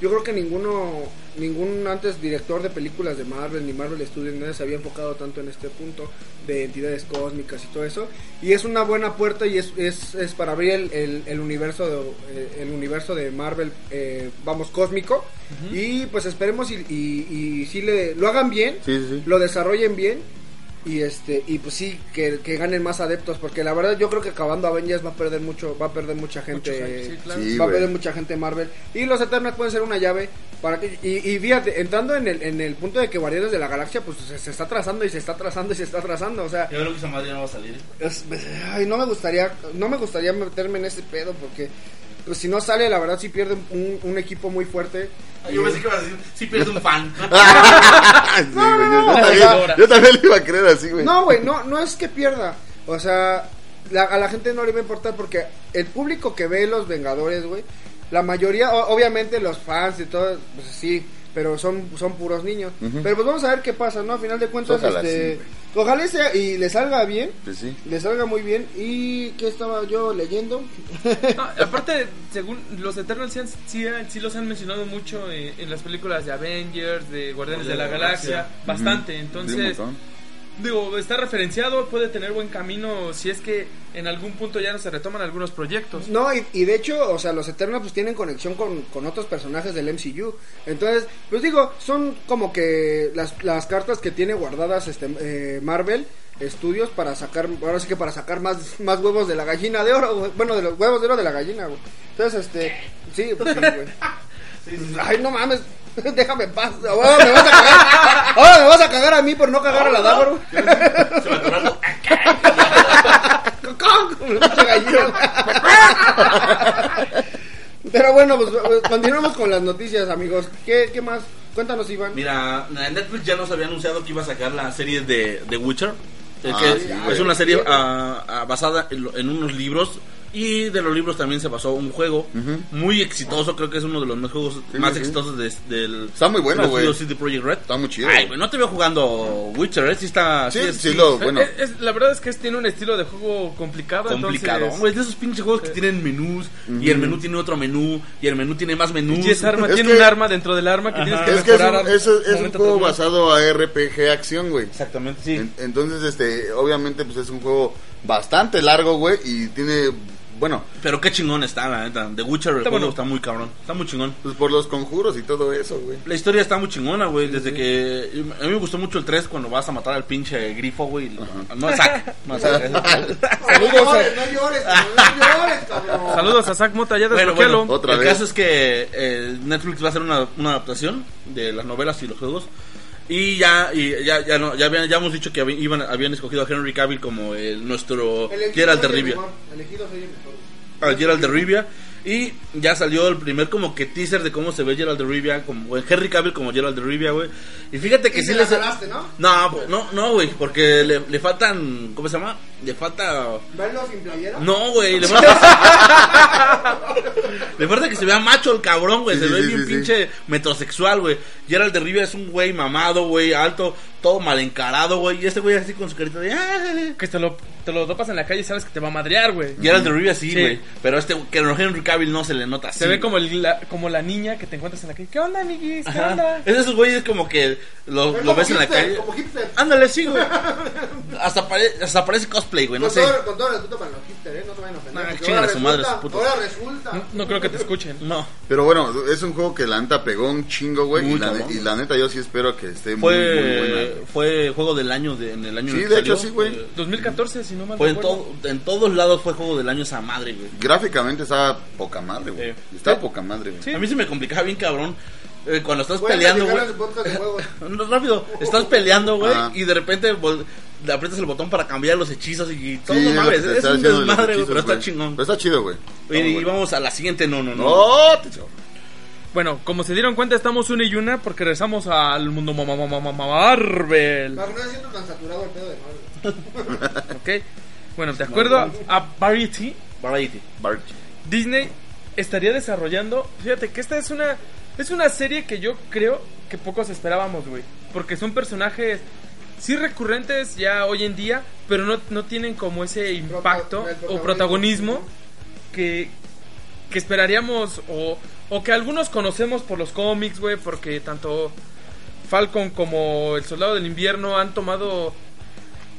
Speaker 3: yo creo que ninguno, ningún antes director de películas de Marvel ni Marvel Studios nadie se había enfocado tanto en este punto de entidades cósmicas y todo eso. Y es una buena puerta y es, es, es para abrir el, el, el universo de, eh, el universo de Marvel, eh, vamos, cósmico. Y pues esperemos y, y, y si le, lo hagan bien,
Speaker 4: Sí, sí, sí.
Speaker 3: lo desarrollen bien y este y pues sí que, que ganen más adeptos porque la verdad yo creo que acabando Avengers va a perder mucho va a perder mucha gente
Speaker 2: sí, claro.
Speaker 4: Sí,
Speaker 3: va a perder mucha gente Marvel y los Eternals pueden ser una llave para que y, y fíjate entrando en el en el punto de que Guardianes de la Galaxia pues se, se está trazando y se está trazando y se está trazando o sea
Speaker 1: Yo creo que esa madre no va a salir.
Speaker 3: es- ay, no me gustaría no me gustaría meterme en ese pedo porque pues si no sale la verdad sí pierde un, un equipo muy fuerte
Speaker 1: Yo pensé que iba a decir, sí pierde un fan. [laughs]
Speaker 4: Sí, güey, yo,
Speaker 3: no,
Speaker 4: yo también, yo también le iba a creer así, güey.
Speaker 3: No, güey, no, no es que pierda. O sea, la- a la gente no le va a importar porque el público que ve Los Vengadores, güey, la mayoría, o- obviamente los fans y todo, pues sí, pero son, son puros niños. Pero pues vamos a ver qué pasa, ¿no? A final de cuentas,
Speaker 4: Ojalá
Speaker 3: este,
Speaker 4: sí.
Speaker 3: Ojalá y, sea- y le salga bien.
Speaker 4: Pues sí.
Speaker 3: Le salga muy bien. ¿Y qué estaba yo leyendo?
Speaker 2: No, aparte, según los Eternals sí, sí, los han mencionado mucho en, en las películas de Avengers, de Guardianes de la Galaxia, bastante. Entonces. Digo, está referenciado, puede tener buen camino si es que en algún punto ya no se retoman algunos proyectos.
Speaker 3: No, y, y de hecho, o sea, los Eternals pues tienen conexión con, con otros personajes del MCU. Entonces, pues digo, son como que las, las cartas que tiene guardadas este eh, Marvel Studios para sacar, ahora sí que para sacar más, más huevos de la gallina de oro, güey. bueno, de los huevos de oro de la gallina, güey. Entonces, este, sí, pues, [laughs] sí, güey. Ay, no mames, [laughs] déjame en paz. Ahora me vas a cagar. Ahora me vas a cagar a mí por no cagar a la güey.
Speaker 1: Se. [laughs]
Speaker 3: Pero bueno, pues eh, continuamos con las noticias, amigos. ¿Qué, qué más? Cuéntanos, Iván.
Speaker 1: Mira, Netflix ya nos había anunciado que iba a sacar la serie de The Witcher.
Speaker 4: Ah,
Speaker 1: que
Speaker 4: sí,
Speaker 1: es una serie ah, basada en, lo- en unos libros. Y de los libros también se basó un juego
Speaker 4: Ujú.
Speaker 1: muy exitoso. Creo que es uno de los más juegos
Speaker 4: Sí,
Speaker 1: más
Speaker 4: sí.
Speaker 1: exitosos de- del.
Speaker 4: Está muy bueno, güey.
Speaker 1: CD Projekt Red.
Speaker 4: Está muy chido.
Speaker 1: Ay,
Speaker 4: güey.
Speaker 1: no te veo jugando Witcher, ¿eh? Sí está.
Speaker 4: Sí,
Speaker 1: es-
Speaker 4: sí, lo, bueno.
Speaker 2: Eh, es- la verdad es que es- tiene un estilo de juego complicado.
Speaker 1: complicado.
Speaker 2: entonces-
Speaker 1: güey, es de esos pinches juegos que tienen menús. Y el menú tiene otro menú. Y el menú tiene más menús.
Speaker 2: Y esa arma
Speaker 4: Es
Speaker 2: tiene
Speaker 4: que-
Speaker 2: un arma dentro del arma que tienes que
Speaker 4: Es que es
Speaker 2: mejorar.
Speaker 4: un, es, es un juego basado a RPG acción, güey.
Speaker 1: Exactamente, sí.
Speaker 4: En- Entonces, este, obviamente, pues es un juego bastante largo, güey, y tiene, bueno,
Speaker 1: Pero qué chingón está, la neta. The Witcher,
Speaker 2: Está bueno.
Speaker 1: está muy cabrón. Está muy chingón.
Speaker 4: pues por los conjuros y todo eso, güey.
Speaker 1: La historia está muy chingona, güey. Desde que. A mí me gustó mucho el 3 cuando vas a matar al pinche grifo, güey. No Zack. No Zack. [laughs]
Speaker 3: No llores, no llores, [laughs] no llores, cabrón.
Speaker 2: Saludos a Zack Mota, ya
Speaker 1: Bueno, bueno,
Speaker 4: Otra
Speaker 1: el
Speaker 4: vez.
Speaker 1: caso es que eh, Netflix va a hacer una, una adaptación de las novelas y los juegos. Y ya, y ya, ya, no, ya, habían- ya hemos dicho que habían, iban, habían escogido a Henry Cavill como el, nuestro Geralt de Rivia.
Speaker 3: Elegido
Speaker 1: Gerald de Rivia y ya salió el primer como que teaser de cómo se ve Gerald de Rivia como Henry Cavill como Gerald de Rivia, güey. Y fíjate que
Speaker 3: Y
Speaker 1: sí
Speaker 3: la jalaste, ¿no?
Speaker 1: No, pues, no, no, güey, porque le, le faltan ¿cómo se llama? Le falta
Speaker 3: ¿Verlo sin playera?
Speaker 1: no, güey, le falta [laughs] Le falta que se vea macho el cabrón, güey,
Speaker 4: Sí,
Speaker 1: se
Speaker 4: sí,
Speaker 1: ve
Speaker 4: sí,
Speaker 1: bien pinche metrosexual, güey. Gerald de Rivia es un güey mamado, güey, alto, todo mal encarado, güey, y este güey así con su carita de "Ah".
Speaker 2: Que te lo, te lo topas en la calle y sabes que te va a madrear, güey.
Speaker 1: Gerald de Rivia sí,
Speaker 2: Sí.
Speaker 1: güey, pero este que Henry Cavill no se le nota así.
Speaker 2: Se ve como, el- la, como la niña que te encuentras en la calle. ¿Qué onda, amiguis? ¿Qué
Speaker 1: Ajá.
Speaker 2: onda?
Speaker 1: Es de esos güeyes como que lo, lo ves en la calle.
Speaker 3: Como hipster.
Speaker 1: Ándale, sí, güey. [laughs] Hasta, pare- hasta parece cosplay, güey, no
Speaker 3: Con
Speaker 1: sé.
Speaker 3: todo, con todo el respeto para los hipster, ¿eh? No se vayan a ofender.
Speaker 1: Nah,
Speaker 3: porque
Speaker 1: chingan
Speaker 3: ahora
Speaker 1: a su madre,
Speaker 3: resulta-
Speaker 1: sus putos.
Speaker 3: Ahora resulta.
Speaker 2: No, no creo que te escuchen.
Speaker 1: No.
Speaker 4: Pero bueno, es un juego que la neta pegó un chingo, güey,
Speaker 1: Muy
Speaker 4: y, y la neta yo sí espero que esté muy, muy
Speaker 1: Fue,
Speaker 4: buena.
Speaker 1: Fue juego del año de, en el año en
Speaker 4: Sí,
Speaker 1: el
Speaker 4: de hecho, sí, güey.
Speaker 1: Eh,
Speaker 2: 2014, si no mal
Speaker 1: Fue en,
Speaker 2: recuerdo.
Speaker 1: todo, en todos lados fue juego del año esa madre, güey.
Speaker 4: Gráficamente estaba poca madre, güey.
Speaker 1: Sí.
Speaker 4: Estaba
Speaker 2: Sí.
Speaker 4: poca madre, güey.
Speaker 2: Sí.
Speaker 1: A mí se me complicaba bien cabrón. eh, cuando estás peleando, güey.
Speaker 3: en su podcast de juegos. [laughs]
Speaker 1: No, rápido, estás peleando, güey,
Speaker 4: Ajá.
Speaker 1: y de repente vol- le aprietas el botón para cambiar los hechizos y todo,
Speaker 4: Sí,
Speaker 1: no
Speaker 4: es lo
Speaker 1: mames,
Speaker 4: te
Speaker 1: es
Speaker 4: estaba
Speaker 1: un
Speaker 4: diciendo de los
Speaker 1: desmadre, güey,
Speaker 4: hechizos,
Speaker 1: pero está
Speaker 4: güey.
Speaker 1: chingón.
Speaker 4: Pero está chido, güey.
Speaker 1: Oye,
Speaker 4: Está
Speaker 1: y vamos a la siguiente, no, no, no.
Speaker 4: ¡No! tío!
Speaker 2: Bueno, como se dieron cuenta, estamos una y una porque regresamos al mundo ma- ma- ma- ma- ma- Marvel.
Speaker 3: No se sienta tan saturado el pedo de Marvel. [laughs] [laughs]
Speaker 2: ¿Ok? Bueno, de acuerdo a, a Variety,
Speaker 1: Variety.
Speaker 4: Bart.
Speaker 2: Disney estaría desarrollando. Fíjate que esta es una es una serie que yo creo que pocos esperábamos, güey, porque son personajes sí recurrentes ya hoy en día, pero no, no tienen como ese impacto o
Speaker 3: protagonismo.
Speaker 2: protagonismo que que esperaríamos o o que algunos conocemos por los cómics, güey, porque tanto Falcon como el Soldado del Invierno han tomado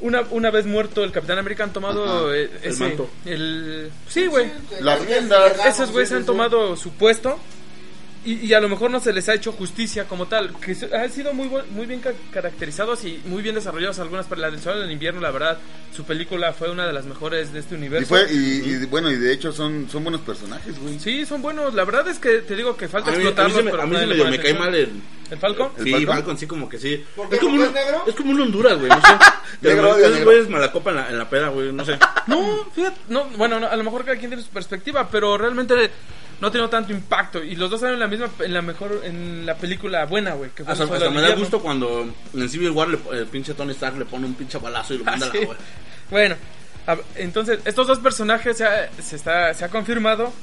Speaker 2: una, una vez muerto el Capitán América han tomado
Speaker 4: Ajá,
Speaker 2: eh,
Speaker 1: el
Speaker 2: ese
Speaker 1: manto.
Speaker 2: el sí, güey.
Speaker 4: Las riendas.
Speaker 2: Esos güeyes
Speaker 3: sí,
Speaker 2: han
Speaker 3: sí.
Speaker 2: tomado su puesto y, y a lo mejor no se les ha hecho justicia como tal. Que se- han sido muy, muy bien ca- caracterizados y muy bien desarrollados algunas. Pero la del Sol del Invierno, la verdad, su película fue una de las mejores de este
Speaker 4: Y,
Speaker 2: universo.
Speaker 4: fue, y, y bueno, y de hecho son, son buenos personajes, güey.
Speaker 2: Sí, son buenos. La verdad es que te digo que falta
Speaker 1: A mí, a mí
Speaker 2: explotarlos.
Speaker 1: se me,
Speaker 2: pero
Speaker 1: a mí
Speaker 2: nadie
Speaker 1: se
Speaker 2: le
Speaker 1: medio
Speaker 2: pone
Speaker 1: me cae mal el...
Speaker 2: ¿El Falcon?
Speaker 4: ¿El
Speaker 1: sí,
Speaker 4: Falcon?
Speaker 1: Falcon? sí, como que sí.
Speaker 3: ¿Por qué?
Speaker 1: Es como,
Speaker 3: ¿Porque
Speaker 1: una-
Speaker 3: es negro?
Speaker 1: es como un Honduras, güey, no sé. [laughs]
Speaker 4: Negro,
Speaker 1: Esos
Speaker 4: negro.
Speaker 1: güeyes me la copan en la, en la peda, güey, no sé.
Speaker 2: No, fíjate, no, bueno, no, a lo mejor cada quien tiene su perspectiva, pero realmente no ha tenido tanto impacto y los dos salen en la misma, en la mejor, en la película buena, güey. Que
Speaker 1: Hasta, hasta me da gusto cuando en Civil War le- el pinche Tony Stark le pone un pinche balazo y lo manda
Speaker 2: Ah,
Speaker 1: a
Speaker 2: sí.
Speaker 1: la güey.
Speaker 2: Bueno, a- entonces estos dos personajes se ha, se está, se ha confirmado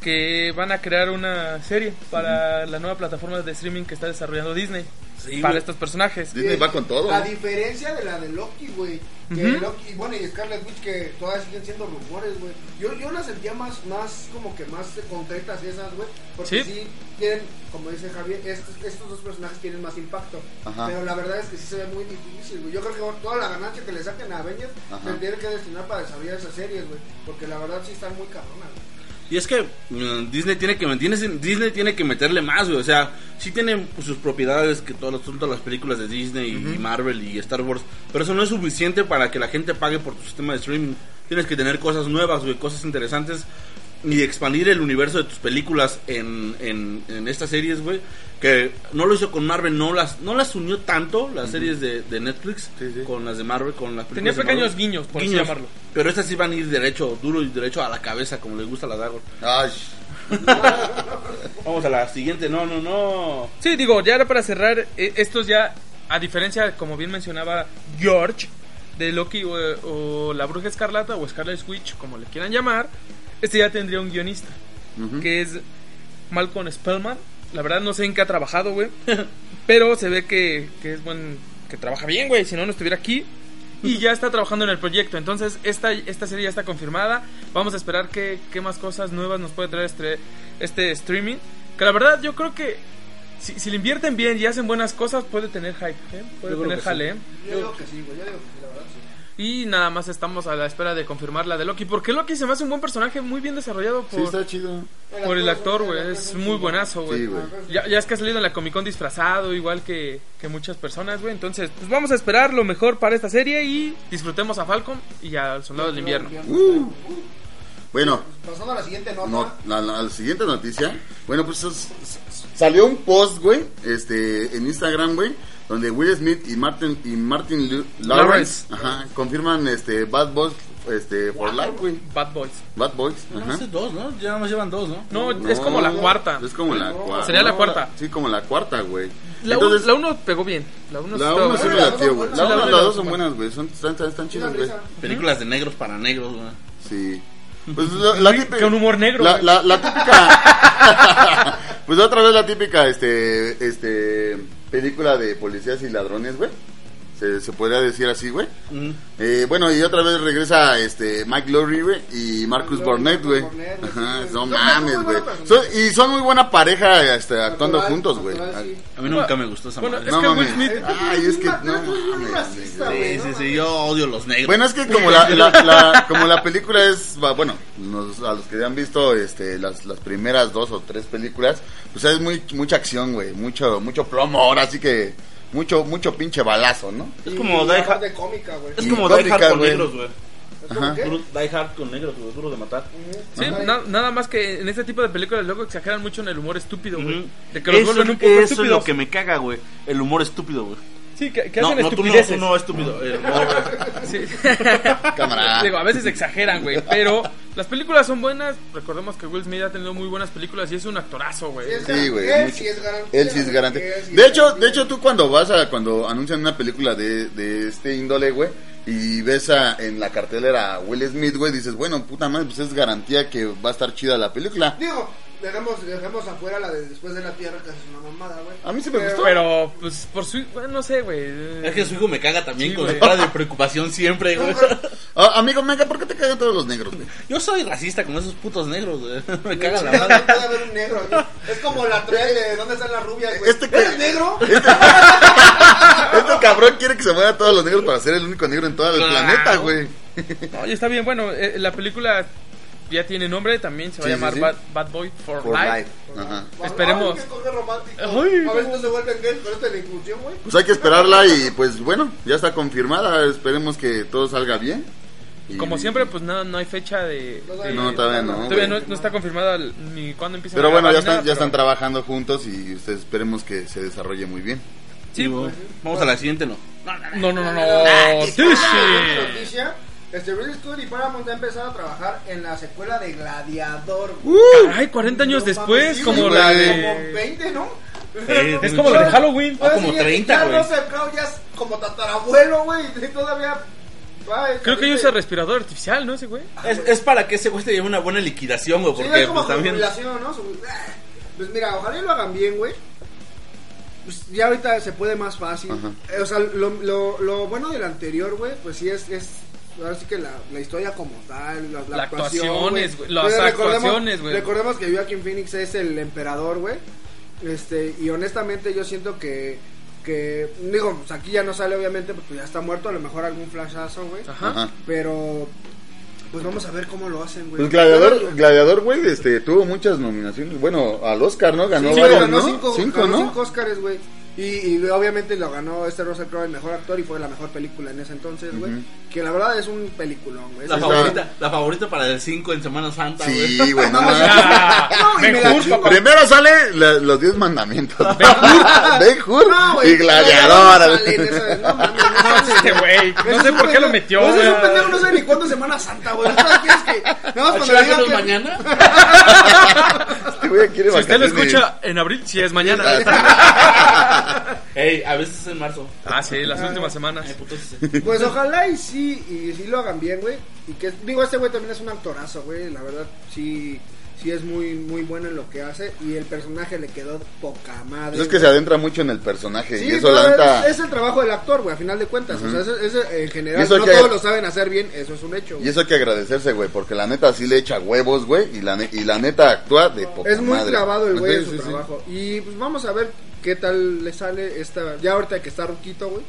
Speaker 2: que van a crear una serie para la nueva plataforma de streaming que está desarrollando Disney.
Speaker 1: Sí,
Speaker 2: para estos personajes.
Speaker 4: Disney va con todo. ¿no?
Speaker 3: diferencia de la de Loki, güey. Que
Speaker 2: Ujú.
Speaker 3: Loki, y bueno, y Scarlet Witch que todavía siguen siendo rumores, güey. Yo, yo las sentía más, más, como que más concretas esas, güey. Porque
Speaker 2: Sí.
Speaker 3: sí. tienen, como dice Javier, estos, estos dos personajes tienen más impacto.
Speaker 4: Ajá.
Speaker 3: Pero la verdad es que sí se ve muy difícil, güey. Yo creo que toda la ganancia que le saquen a Avengers tiene que destinar para desarrollar esas series, güey. Porque la verdad sí están muy cabronas, güey.
Speaker 1: Y es que mm, Disney tiene que Disney, tiene que meterle más, güey. O sea, sí tienen pues, sus propiedades que todas, todas las películas de Disney y Marvel y Star Wars. Pero eso no es suficiente para que la gente pague por tu sistema de streaming. Tienes que tener cosas nuevas, güey, cosas interesantes. Y expandir el universo de tus películas en, en, en estas series, güey. Que no lo hizo con Marvel, no las, no las unió tanto, las series de, de Netflix,
Speaker 4: Sí, sí.
Speaker 1: con las de Marvel, con las
Speaker 2: Tenía
Speaker 1: películas de
Speaker 2: pequeños guiños, por así llamarlo.
Speaker 1: Pero estas sí van a ir derecho, duro y derecho a la cabeza, como les gusta a la Dagor.
Speaker 4: Ay, [laughs]
Speaker 1: Vamos a la siguiente, no, no, no.
Speaker 2: Sí, digo, ya era para cerrar, eh, estos ya, a diferencia, como bien mencionaba George, de Loki o, o la Bruja Escarlata o Scarlet Witch, como le quieran llamar, este ya tendría un guionista, que es Malcolm Spellman. La verdad no sé en qué ha trabajado, güey, [laughs] pero se ve que, que es buen, que trabaja bien, güey, si no, no estuviera aquí. Y ya está trabajando en el proyecto, entonces esta, esta serie ya está confirmada. Vamos a esperar qué, qué más cosas nuevas nos puede traer este, este streaming. Que la verdad yo creo que si, si le invierten bien y hacen buenas cosas, puede tener hype, ¿eh? puede
Speaker 1: Yo
Speaker 2: tener
Speaker 1: sí.
Speaker 2: jale. ¿eh?
Speaker 3: Yo digo que sí, güey. Yo digo que sí.
Speaker 2: Y nada más estamos a la espera de confirmar la de Loki. Porque Loki se me hace un buen personaje, muy bien desarrollado
Speaker 4: sí,
Speaker 2: por,
Speaker 4: está chido.
Speaker 2: por el actor, güey. Es muy buenazo, güey.
Speaker 4: Sí.
Speaker 2: Ya, ya es que ha salido en la Comic Con disfrazado, igual que, que muchas personas, güey. Entonces, pues vamos a esperar lo mejor para esta serie y disfrutemos a Falcon y al Soldado del Invierno.
Speaker 4: Uh. Bueno,
Speaker 3: Pasando a la siguiente nota.
Speaker 4: no, la, la- la siguiente noticia. Bueno, pues es- es- salió un post, güey, este, en Instagram, güey, donde Will Smith y Martin y Martin Lu- Lawrence,
Speaker 2: Lawrence.
Speaker 4: ajá, confirman este Bad Boys, este, for life, güey.
Speaker 2: Bad Boys.
Speaker 4: Bad Boys, ajá.
Speaker 1: Hace dos, ¿no? Ya nada más llevan dos, ¿no?
Speaker 2: No, es como la
Speaker 4: No,
Speaker 2: cuarta.
Speaker 4: Es como la cuarta.
Speaker 2: Sería la
Speaker 4: No,
Speaker 2: cuarta.
Speaker 4: Sí, como la cuarta, güey.
Speaker 2: La,
Speaker 4: Entonces,
Speaker 2: un- la uno pegó bien. La uno
Speaker 4: la uno sí me latió, güey.
Speaker 3: son
Speaker 4: La
Speaker 2: buenas.
Speaker 4: uno, las
Speaker 2: la
Speaker 4: dos son buenas, güey. Son, están, están, chidas,
Speaker 3: da
Speaker 4: güey.
Speaker 1: Películas de negros para negros, güey.
Speaker 4: Sí. [laughs] Pues la, la típica.
Speaker 2: Con humor negro,
Speaker 4: La,
Speaker 2: güey.
Speaker 4: la, la típica. [laughs] pues otra vez la típica, este. Este. Película de policías y ladrones, güey. Se, se podría decir así, güey.
Speaker 1: Mm.
Speaker 4: Eh, bueno, y otra vez regresa este Mike Lowry, güey, y Marcus Burnett, güey.
Speaker 3: Marcus Burnett, güey,
Speaker 4: Ajá, no mames,
Speaker 3: muy
Speaker 4: güey.
Speaker 3: personajes.
Speaker 4: y son muy buena pareja este, actuando
Speaker 3: Natural,
Speaker 4: juntos, güey.
Speaker 3: sí.
Speaker 1: A mí nunca me gustó esa
Speaker 2: Bueno,
Speaker 1: madre.
Speaker 2: es
Speaker 4: No
Speaker 2: que
Speaker 4: mames.
Speaker 2: Smith.
Speaker 4: Ay, es que no mames,
Speaker 3: racista.
Speaker 1: Sí, sí, sí, yo odio los negros.
Speaker 4: Bueno, es que como la, la, [laughs] la- como la película es, va, bueno, nos- a los que han visto este, las, las primeras dos o tres películas, pues es muy, mucha acción, güey, mucho, mucho plomo, ahora sí que mucho, mucho pinche balazo, ¿no?
Speaker 1: Es como Die Hard.
Speaker 3: parte cómica, güey.
Speaker 1: Es como Die Hard con negros, güey. Die Hard con negros, güey. Duro de matar.
Speaker 2: Sí, na- nada más que en este tipo de películas luego exageran mucho en el humor estúpido, güey. De que los
Speaker 1: Eso,
Speaker 2: vuelven un poco
Speaker 1: eso
Speaker 2: estúpidos.
Speaker 1: es lo que me caga, güey. El humor estúpido, güey.
Speaker 2: Sí, que, que
Speaker 1: No,
Speaker 2: hacen
Speaker 1: no, tú no, tú no, estúpido. Güey.
Speaker 2: Sí. [laughs]
Speaker 4: Cámara.
Speaker 2: Digo, a veces exageran, güey. Pero las películas son buenas. Recordemos que Will Smith ha tenido muy buenas películas y es un actorazo, güey.
Speaker 4: Sí, güey.
Speaker 3: Él
Speaker 4: mucho.
Speaker 3: sí es garantía.
Speaker 4: Él sí es garante. De hecho, de hecho tú cuando vas a, cuando anuncian una película de, de este índole, güey, y ves a, en la cartelera a Will Smith, güey, dices, bueno, puta madre, pues es garantía que va a estar chida la película.
Speaker 3: Digo, dejemos, dejemos afuera la de Después de la Tierra, que es una mamada, güey.
Speaker 4: A mí sí me gustó.
Speaker 2: Pero, pues, por su... Bueno, no sé, güey.
Speaker 1: Es que su hijo me caga también
Speaker 2: Sí,
Speaker 1: con
Speaker 2: güey.
Speaker 1: cara de preocupación siempre, güey.
Speaker 4: Ah, amigo, mega, ¿por qué te cagan todos los negros, güey?
Speaker 1: Yo soy racista con esos putos negros, güey. [laughs] Me caga la
Speaker 3: No
Speaker 1: madre.
Speaker 3: puede haber un negro. Es como la trail de ¿Dónde están las rubias, güey?
Speaker 4: Este que-
Speaker 3: ¿Eres negro? [laughs]
Speaker 4: Este cabrón quiere que se mueran todos los negros para ser el único negro en todo el
Speaker 1: Claro.
Speaker 4: planeta, güey.
Speaker 2: Oye, está bien. Bueno, eh, la película ya tiene nombre. También se va
Speaker 4: Sí,
Speaker 2: a llamar
Speaker 4: sí.
Speaker 2: Bad, Bad Boy for,
Speaker 4: For
Speaker 2: Life.
Speaker 4: life. Ajá.
Speaker 2: Esperemos.
Speaker 3: Ay, a si no se vuelven gays con la inclusión, güey.
Speaker 4: Pues hay que esperarla y pues bueno, ya está confirmada. Esperemos que todo salga bien. Y-
Speaker 2: Como siempre, pues no, no hay fecha de... de-
Speaker 4: No, todavía no.
Speaker 2: Todavía no, no está confirmada ni cuándo empieza
Speaker 4: Pero
Speaker 2: a
Speaker 4: bueno, ya están,
Speaker 2: nada,
Speaker 4: ya están trabajando juntos y ustedes esperemos que se desarrolle muy bien.
Speaker 2: Sí,
Speaker 1: Vamos a la siguiente, ¿no?
Speaker 2: No, no, no, no.
Speaker 3: Noticia. Este Ridley Scott y Paramount ha empezado a trabajar en la secuela de Gladiador.
Speaker 2: Ay, 40 años
Speaker 3: No
Speaker 2: después,
Speaker 3: mames, sí,
Speaker 2: como la
Speaker 3: Como
Speaker 2: de...
Speaker 3: 20, ¿no?
Speaker 1: Eh,
Speaker 2: Es como la de Halloween.
Speaker 1: Ah, como
Speaker 3: Sí,
Speaker 1: 30,
Speaker 3: ya
Speaker 1: güey.
Speaker 3: Russell Crowe ya es como tatarabuelo, güey. y Todavía. va,
Speaker 2: Creo que
Speaker 3: dice-
Speaker 2: usa respirador artificial, ¿no? Ese güey.
Speaker 1: Es, es para que ese güey te lleve una buena liquidación, güey.
Speaker 3: Sí,
Speaker 1: Porque
Speaker 3: es como
Speaker 1: pues también.
Speaker 3: ¿no? Su- Pues mira, ojalá y lo hagan bien, güey. pues ya ahorita se puede más fácil.
Speaker 4: Ajá.
Speaker 3: Eh, o sea, lo, lo, lo bueno del anterior, güey, pues sí es, es ahora sí que la, la historia como tal, la, la
Speaker 2: La
Speaker 3: actuación,
Speaker 2: actuaciones, güey. las
Speaker 3: Pero recordemos-
Speaker 2: actuaciones, güey.
Speaker 3: Recordemos que Joaquin Phoenix es el emperador, güey. Este, y honestamente yo siento que que digo, pues aquí ya no sale obviamente porque ya está muerto, a lo mejor algún flashazo, güey.
Speaker 2: Ajá.
Speaker 3: Pero pues vamos a ver cómo lo hacen, güey.
Speaker 4: Pues Gladiador, Gladiador, güey, este, tuvo muchas nominaciones. Bueno, al Oscar, ¿no? Ganó
Speaker 3: Sí,
Speaker 4: varios,
Speaker 3: ganó
Speaker 4: ¿no?
Speaker 3: cinco,
Speaker 4: Cinco,
Speaker 3: ganó
Speaker 4: ¿no?
Speaker 3: cinco Oscars, güey. Y, y obviamente lo ganó este Russell Crowe, el mejor actor, y fue la mejor película en ese entonces, güey.
Speaker 4: Ujú.
Speaker 3: Que la verdad es un peliculón, güey.
Speaker 1: La
Speaker 3: Es-
Speaker 1: favorita, la favorita para el 5 en Semana Santa, güey.
Speaker 4: Sí, güey, no [laughs] mames.
Speaker 2: Ah,
Speaker 3: No,
Speaker 2: papá.
Speaker 4: Primero sale la- los 10 mandamientos. [laughs] Ben Hur
Speaker 3: No, güey,
Speaker 4: y Gladiador.
Speaker 3: no sale en eso, no mames, [laughs] no
Speaker 2: Este güey, no sé por qué lo metió,
Speaker 3: Ese es un
Speaker 2: güey.
Speaker 3: pendejo, no sé ni cuándo es Semana Santa, güey. ¿Sabes qué es que? Nada más cuando le digan
Speaker 1: ¿Chingados
Speaker 3: que...
Speaker 1: mañana?
Speaker 4: Este güey quiere
Speaker 2: Si usted lo escucha en abril, si es mañana. [laughs]
Speaker 1: Ey, a veces es en marzo.
Speaker 2: Ah, sí, las últimas semanas.
Speaker 1: Ay, puto, sí.
Speaker 3: Pues [laughs] ojalá y sí, y sí lo hagan bien, güey. Y que, digo, este güey también es un actorazo, güey. La verdad, sí, sí es muy, muy bueno en lo que hace. Y el personaje le quedó poca madre.
Speaker 4: Pues es que se
Speaker 3: güey.
Speaker 4: adentra mucho en el personaje.
Speaker 3: Sí,
Speaker 4: y eso,
Speaker 3: pero
Speaker 4: la neta.
Speaker 3: es, es el trabajo del actor, güey, a final de cuentas. O sea, ese- ese, en general,
Speaker 4: Y eso
Speaker 3: no
Speaker 4: que-
Speaker 3: todos lo saben hacer bien, eso es un hecho.
Speaker 4: Y eso hay que agradecerse, güey, porque la neta sí le echa huevos, güey, y la, ne- y la neta actúa de poca
Speaker 3: Es muy
Speaker 4: madre.
Speaker 3: clavado el güey en
Speaker 4: Sí,
Speaker 3: su
Speaker 4: sí, sí.
Speaker 3: trabajo. Y pues vamos a ver qué tal le sale esta. Ya ahorita que está Ruquito, güey.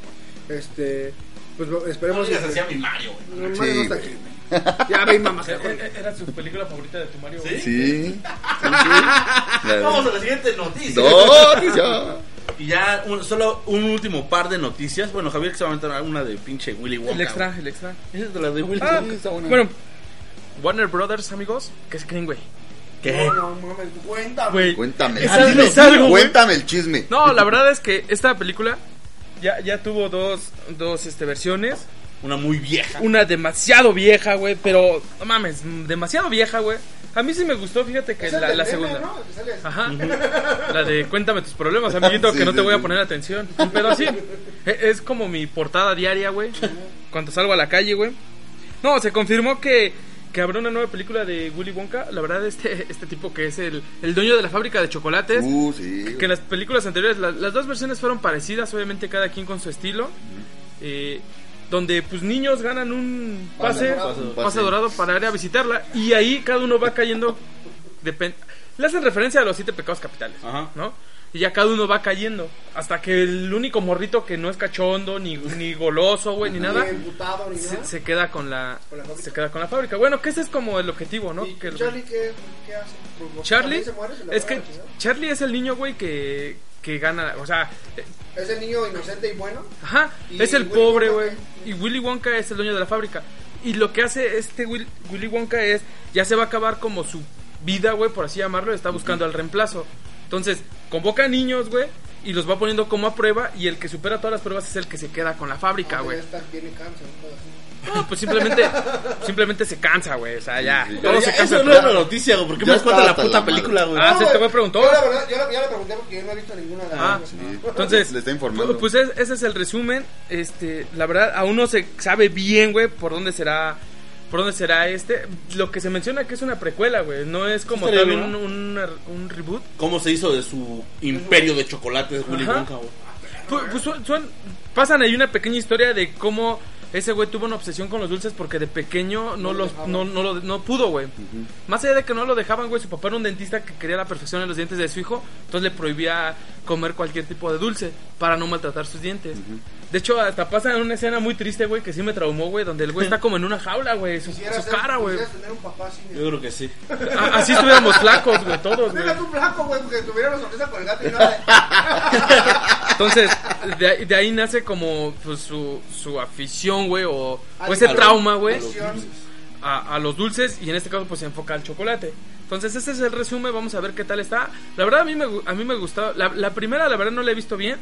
Speaker 3: Este. Pues
Speaker 1: No
Speaker 3: esperemos.
Speaker 1: digas
Speaker 3: que-
Speaker 1: así a mi Mario, güey.
Speaker 3: No,
Speaker 4: Sí,
Speaker 3: Mario no está aquí, güey. Ya mamá.
Speaker 2: Era su película favorita de tu Mario. güey.
Speaker 1: ¿Sí?
Speaker 4: Sí. [laughs]
Speaker 1: Vamos a la siguiente noticia.
Speaker 4: No, ya.
Speaker 1: Y ya un- solo un último par de noticias. Bueno, Javier que se va a aventar una de pinche Willy Wonka.
Speaker 2: El extra, el extra.
Speaker 1: Esa es de la de Willy
Speaker 2: Ah,
Speaker 1: Wonka.
Speaker 2: bueno, Warner Brothers, amigos, ¿qué se creen, güey?
Speaker 1: ¿Qué?
Speaker 3: No, no mames, cuéntame.
Speaker 2: Güey,
Speaker 4: Cuéntame.
Speaker 2: Es
Speaker 4: el
Speaker 2: algo- es.
Speaker 4: Cuéntame el chisme.
Speaker 2: No, la verdad es que esta película ya, ya tuvo dos, dos este, versiones.
Speaker 1: Una muy vieja.
Speaker 2: Una demasiado vieja, güey, pero no mames, demasiado vieja, güey. A mí sí me gustó, fíjate que
Speaker 3: Es
Speaker 2: la, segunda.
Speaker 3: ¿no? El que sale así.
Speaker 2: Ajá. La de cuéntame tus problemas, amiguito, [laughs]
Speaker 4: Sí,
Speaker 2: que no te
Speaker 4: sí,
Speaker 2: voy a
Speaker 4: sí.
Speaker 2: poner atención. Pero así, e- es como mi portada diaria, güey. Cuando salgo a la calle, güey. No, se confirmó que, que habrá una nueva película de Willy Wonka. La verdad, este, este tipo que es el, el dueño de la fábrica de chocolates.
Speaker 4: Uh, sí.
Speaker 2: Que en las películas anteriores, la- las dos versiones fueron parecidas, obviamente cada quien con su estilo. Eh, donde pues niños ganan un
Speaker 3: Pase
Speaker 2: pase,
Speaker 3: dorado.
Speaker 2: pase, dorado para ir a visitarla y ahí cada uno va cayendo. Le hacen referencia a los siete pecados capitales,
Speaker 1: Ajá.
Speaker 2: ¿no? Y ya cada uno va cayendo. Hasta que el único morrito que no es cachondo, ni, ni goloso, güey, ni nada,
Speaker 3: Ni emputado, ni nada.
Speaker 2: se, se queda con la,
Speaker 3: Con la fábrica.
Speaker 2: se queda con la fábrica. Bueno, que ese es como el objetivo, ¿no?
Speaker 3: ¿Y
Speaker 2: Que el-
Speaker 3: Charlie qué, qué hace? Pues,
Speaker 2: Charlie,
Speaker 3: ¿también se muere? ¿Se
Speaker 2: es que? Charlie es el niño, güey, que, que gana, o sea,
Speaker 3: Es el niño inocente y bueno.
Speaker 2: Ajá,
Speaker 3: Y
Speaker 2: es el
Speaker 3: Willy
Speaker 2: pobre, güey. Y Willy Wonka es el dueño de la fábrica. Y lo que hace este Will- Willy Wonka es, ya se va a acabar como su vida, güey, por así llamarlo, está buscando el reemplazo. Entonces, convoca a niños, güey, y los va poniendo como a prueba, y el que supera todas las pruebas es el que se queda con la fábrica,
Speaker 3: Ah,
Speaker 2: güey. No, pues simplemente, [laughs] simplemente se cansa, güey, o sea, ya.
Speaker 4: Sí,
Speaker 2: Todo
Speaker 1: ya,
Speaker 2: se cansa.
Speaker 1: eso no la noticia, güey. ¿Por qué
Speaker 4: Ya
Speaker 1: me cuenta la puta
Speaker 4: la
Speaker 1: película, güey?
Speaker 2: Ah,
Speaker 3: No, güey,
Speaker 2: te preguntó.
Speaker 3: Yo la verdad, yo, la- pregunté porque yo no he visto ninguna de las
Speaker 2: Ah.
Speaker 4: Sí.
Speaker 2: Entonces,
Speaker 4: Le está informando.
Speaker 2: Pues es- ese es el resumen. Este, la verdad, aún no se sabe bien, güey, por dónde será, por dónde será este. Lo que se menciona que es una precuela, güey. No es como tal un, un, un reboot.
Speaker 1: ¿Cómo se hizo de su imperio de chocolates Willy
Speaker 2: Ajá.
Speaker 1: Wonka, güey?
Speaker 2: Pues, pues, son- son- pasan ahí una pequeña historia de cómo ese güey tuvo una obsesión con los dulces porque de pequeño no,
Speaker 3: No lo
Speaker 2: los no, no, lo- no pudo, güey. Más allá de que no lo dejaban, güey, su papá era un dentista que quería la perfección en los dientes de su hijo, entonces le prohibía comer cualquier tipo de dulce para no maltratar sus dientes. De hecho, hasta pasa en una escena muy triste, güey, que sí me traumó, güey, donde el güey está como en una jaula, güey, su, su
Speaker 3: ser-
Speaker 2: cara, güey.
Speaker 3: quisieras tener un papá así.
Speaker 1: Yo creo que sí.
Speaker 2: A- Así estuviéramos flacos, güey, todos, güey.
Speaker 3: Tu flaco, güey, porque tuviera una sonrisa con el gato y nada. [laughs]
Speaker 2: Entonces, de, ahí- de ahí nace como pues, su, su afición, güey, o, ese
Speaker 3: a
Speaker 2: trauma, güey, a, a los dulces y en este caso pues se enfoca al chocolate. Entonces, ese es el resumen, vamos a ver qué tal está. La verdad a mí me, a mí me gustó, la, la primera la verdad no la he visto bien,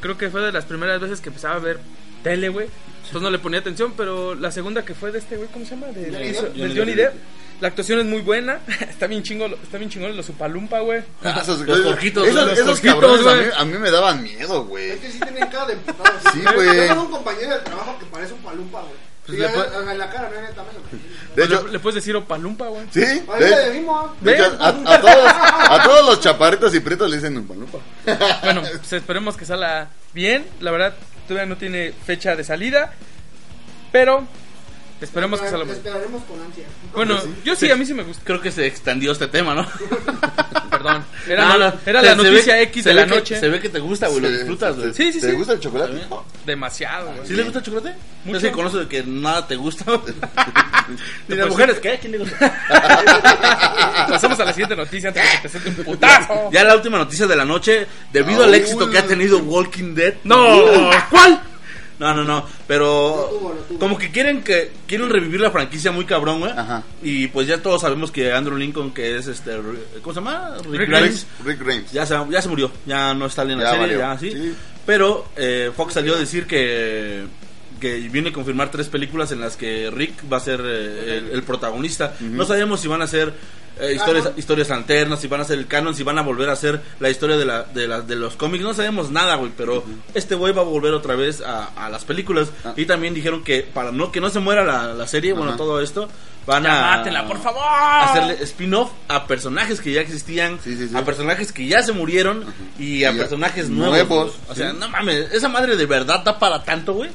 Speaker 2: creo que fue de las primeras veces que empezaba a ver tele, güey, entonces no le ponía atención, pero la segunda que fue de este güey, ¿cómo se llama? De,
Speaker 3: Johnny
Speaker 2: de-
Speaker 3: Depp.
Speaker 2: de
Speaker 1: Johnny
Speaker 2: Johnny
Speaker 1: Depp.
Speaker 2: Depp. La actuación es muy buena, [laughs] está bien chingo, está bien chingón los Supalumpa, güey.
Speaker 4: Ah, esos,
Speaker 1: Los porquitos,
Speaker 4: esos,
Speaker 1: los
Speaker 4: esos
Speaker 2: porquitos,
Speaker 4: cabrones a
Speaker 2: güey.
Speaker 4: mí, a mí me daban miedo, güey.
Speaker 3: Es que sí tienen cara de emputado. [laughs]
Speaker 4: Sí, güey.
Speaker 3: Yo tengo un compañero de trabajo que parece un palumpa, güey.
Speaker 2: Pues
Speaker 3: Sí,
Speaker 2: le,
Speaker 3: ya,
Speaker 2: pu-
Speaker 3: o sea, en la cara, no en el tamaño.
Speaker 4: De hecho,
Speaker 2: le puedes decir opalumpa, güey.
Speaker 4: sí. De, de hecho, a, a todos, a todos los chaparritos y prietos le dicen umpalupa.
Speaker 2: Bueno, pues esperemos que salga bien. La verdad, todavía no tiene fecha de salida. Pero esperemos que salga bien.
Speaker 3: Esperaremos con ansia.
Speaker 2: Bueno, yo sí, a mí sí me gusta.
Speaker 1: Creo que se extendió este tema, ¿no? [laughs]
Speaker 2: Perdón. Era,
Speaker 1: No, se-
Speaker 2: la
Speaker 1: se
Speaker 2: noticia
Speaker 1: ve-
Speaker 2: X
Speaker 1: se
Speaker 2: de la
Speaker 1: que-
Speaker 2: noche.
Speaker 1: Se ve que te gusta, güey, lo
Speaker 4: Sí,
Speaker 1: disfrutas, güey.
Speaker 2: Sí, sí,
Speaker 4: ¿Te
Speaker 2: sí.
Speaker 4: gusta el chocolate?
Speaker 1: ¿Sí?
Speaker 2: Demasiado, güey.
Speaker 1: ¿Sí le gusta el chocolate?
Speaker 2: Mucho.
Speaker 1: Yo sí conozco de que nada te gusta. Ni [laughs]
Speaker 2: Pues
Speaker 1: las
Speaker 2: sí.
Speaker 1: mujeres, ¿qué? ¿Quién le gusta? [laughs]
Speaker 2: Pasamos a la siguiente noticia antes de que te suelte un putazo.
Speaker 1: Ya la última noticia de la noche, debido al éxito que ha tenido Walking Dead.
Speaker 2: No, ¿cuál?
Speaker 1: No, no, no, pero
Speaker 3: Lo tuvo, lo tuvo.
Speaker 1: como que quieren que quieren revivir la franquicia muy cabrón, güey.
Speaker 4: Ajá.
Speaker 1: Y pues ya todos sabemos que Andrew Lincoln, que es este, ¿cómo se llama?
Speaker 2: Rick
Speaker 4: Rick,
Speaker 1: Grimes,
Speaker 4: Rick Grimes.
Speaker 1: ya se, ya se murió, ya no está en la
Speaker 4: Ya
Speaker 1: serie,
Speaker 4: valió.
Speaker 1: ya sí.
Speaker 4: Sí.
Speaker 1: Pero eh, Fox salió a decir que que viene a confirmar tres películas en las que Rick va a ser eh, el, el protagonista. No sabemos si van a ser eh, historias, historias alternas, si van a ser el canon, si van a volver a ser la historia de, la, de, la- de los cómics. No sabemos nada, güey, pero este güey va a volver otra vez a, a las películas.
Speaker 4: Ah.
Speaker 1: Y también dijeron que para no que no se muera la, la serie, bueno, todo esto, van
Speaker 2: Ya
Speaker 1: a...
Speaker 2: mátela, por favor.
Speaker 1: Hacerle spin-off a personajes que ya existían,
Speaker 4: Sí, sí, sí.
Speaker 1: a personajes que ya se murieron y a
Speaker 4: Y a-
Speaker 1: personajes nuevos. O sea,
Speaker 4: sí.
Speaker 1: no mames, esa madre de verdad da para tanto, güey.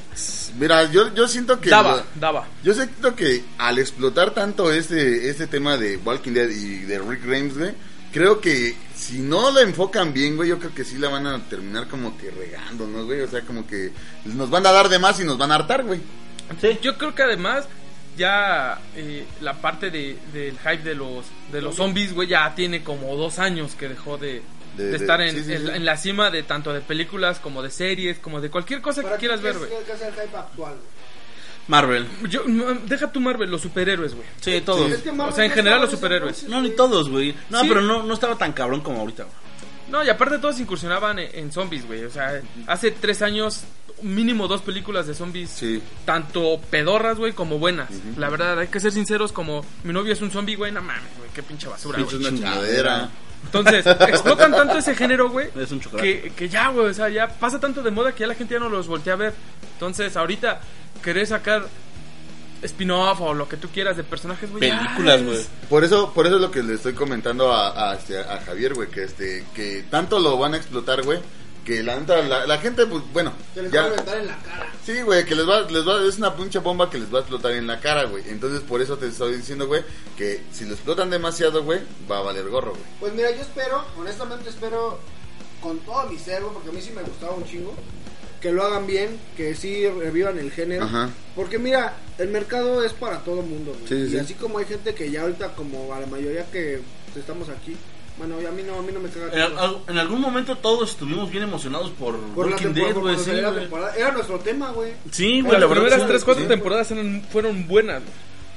Speaker 4: Mira, yo, yo siento que...
Speaker 2: Daba,
Speaker 4: lo-
Speaker 2: daba.
Speaker 4: Yo siento que al explotar tanto este, este tema de Walking Dead y de Rick Grimes, güey, creo que si no la enfocan bien, güey, yo creo que sí la van a terminar como que regando, ¿no, güey? O sea, como que nos van a dar de más y nos van a hartar, güey.
Speaker 2: Yo creo que además ya eh, la parte de, del hype de los de los zombies, güey, ya tiene como dos años que dejó de,
Speaker 4: De-
Speaker 2: de
Speaker 4: de-
Speaker 2: estar en,
Speaker 4: sí, sí,
Speaker 2: en-
Speaker 4: sí.
Speaker 2: en la cima de tanto de películas como de series, como de cualquier cosa que quieras
Speaker 3: ¿qué
Speaker 2: ver, güey.
Speaker 3: ¿Qué es el hype actual? güey?
Speaker 1: Marvel.
Speaker 2: Yo, no, deja tu Marvel, los superhéroes, güey.
Speaker 1: Sí, todos.
Speaker 3: Es que Marvel
Speaker 2: O sea, en general los superhéroes.
Speaker 1: No, ni todos, güey. No,
Speaker 2: Sí.
Speaker 1: pero no, no estaba tan cabrón como ahorita, güey.
Speaker 2: No, y aparte todos incursionaban en, en zombies, güey. O sea, hace tres años mínimo dos películas de zombies.
Speaker 4: Sí.
Speaker 2: Tanto pedorras, güey, como buenas. La verdad, hay que ser sinceros, como mi novio es un zombie, güey, no mames, güey, qué pinche basura,
Speaker 4: Es
Speaker 2: güey.
Speaker 4: una chingadera.
Speaker 2: Entonces, [laughs] explotan tanto ese género, güey,
Speaker 1: Es un
Speaker 2: que, que ya, güey, o sea, ya pasa tanto de moda que ya la gente ya no los voltea a ver. Entonces, ahorita, querer sacar spin-off o lo que tú quieras de personajes, güey.
Speaker 1: Películas, güey.
Speaker 4: Por eso, por eso es lo que le estoy comentando a, a, este, a Javier, güey, que este, que tanto lo van a explotar, güey, que la, neta, la, la gente, pues, bueno,
Speaker 3: Se les
Speaker 4: ya,
Speaker 3: va a reventar en la cara.
Speaker 4: sí, güey, que les va, les va, es una pinche bomba que les va a explotar en la cara, güey. Entonces, por eso te estoy diciendo, güey, que si lo explotan demasiado, güey, va a valer gorro, güey.
Speaker 3: Pues mira, yo espero, honestamente espero con todo mi ser, güey, porque a mí sí me gustaba un chingo, que lo hagan bien, que sí revivan el género.
Speaker 4: Ajá.
Speaker 3: Porque mira, el mercado es para todo mundo.
Speaker 4: Sí, sí,
Speaker 3: y
Speaker 4: sí.
Speaker 3: así como hay gente que ya ahorita, como a la mayoría que estamos aquí, bueno, a mí no, a mí no me caga.
Speaker 1: En, al- en algún momento todos estuvimos bien emocionados por,
Speaker 3: por la
Speaker 1: Walking
Speaker 3: temporada,
Speaker 1: Dead, güey. Sí.
Speaker 3: Era nuestro tema, güey.
Speaker 1: Sí, güey,
Speaker 2: Las
Speaker 1: la verdad.
Speaker 2: primeras tres, cuatro
Speaker 1: Sí.
Speaker 2: temporadas eran- fueron buenas.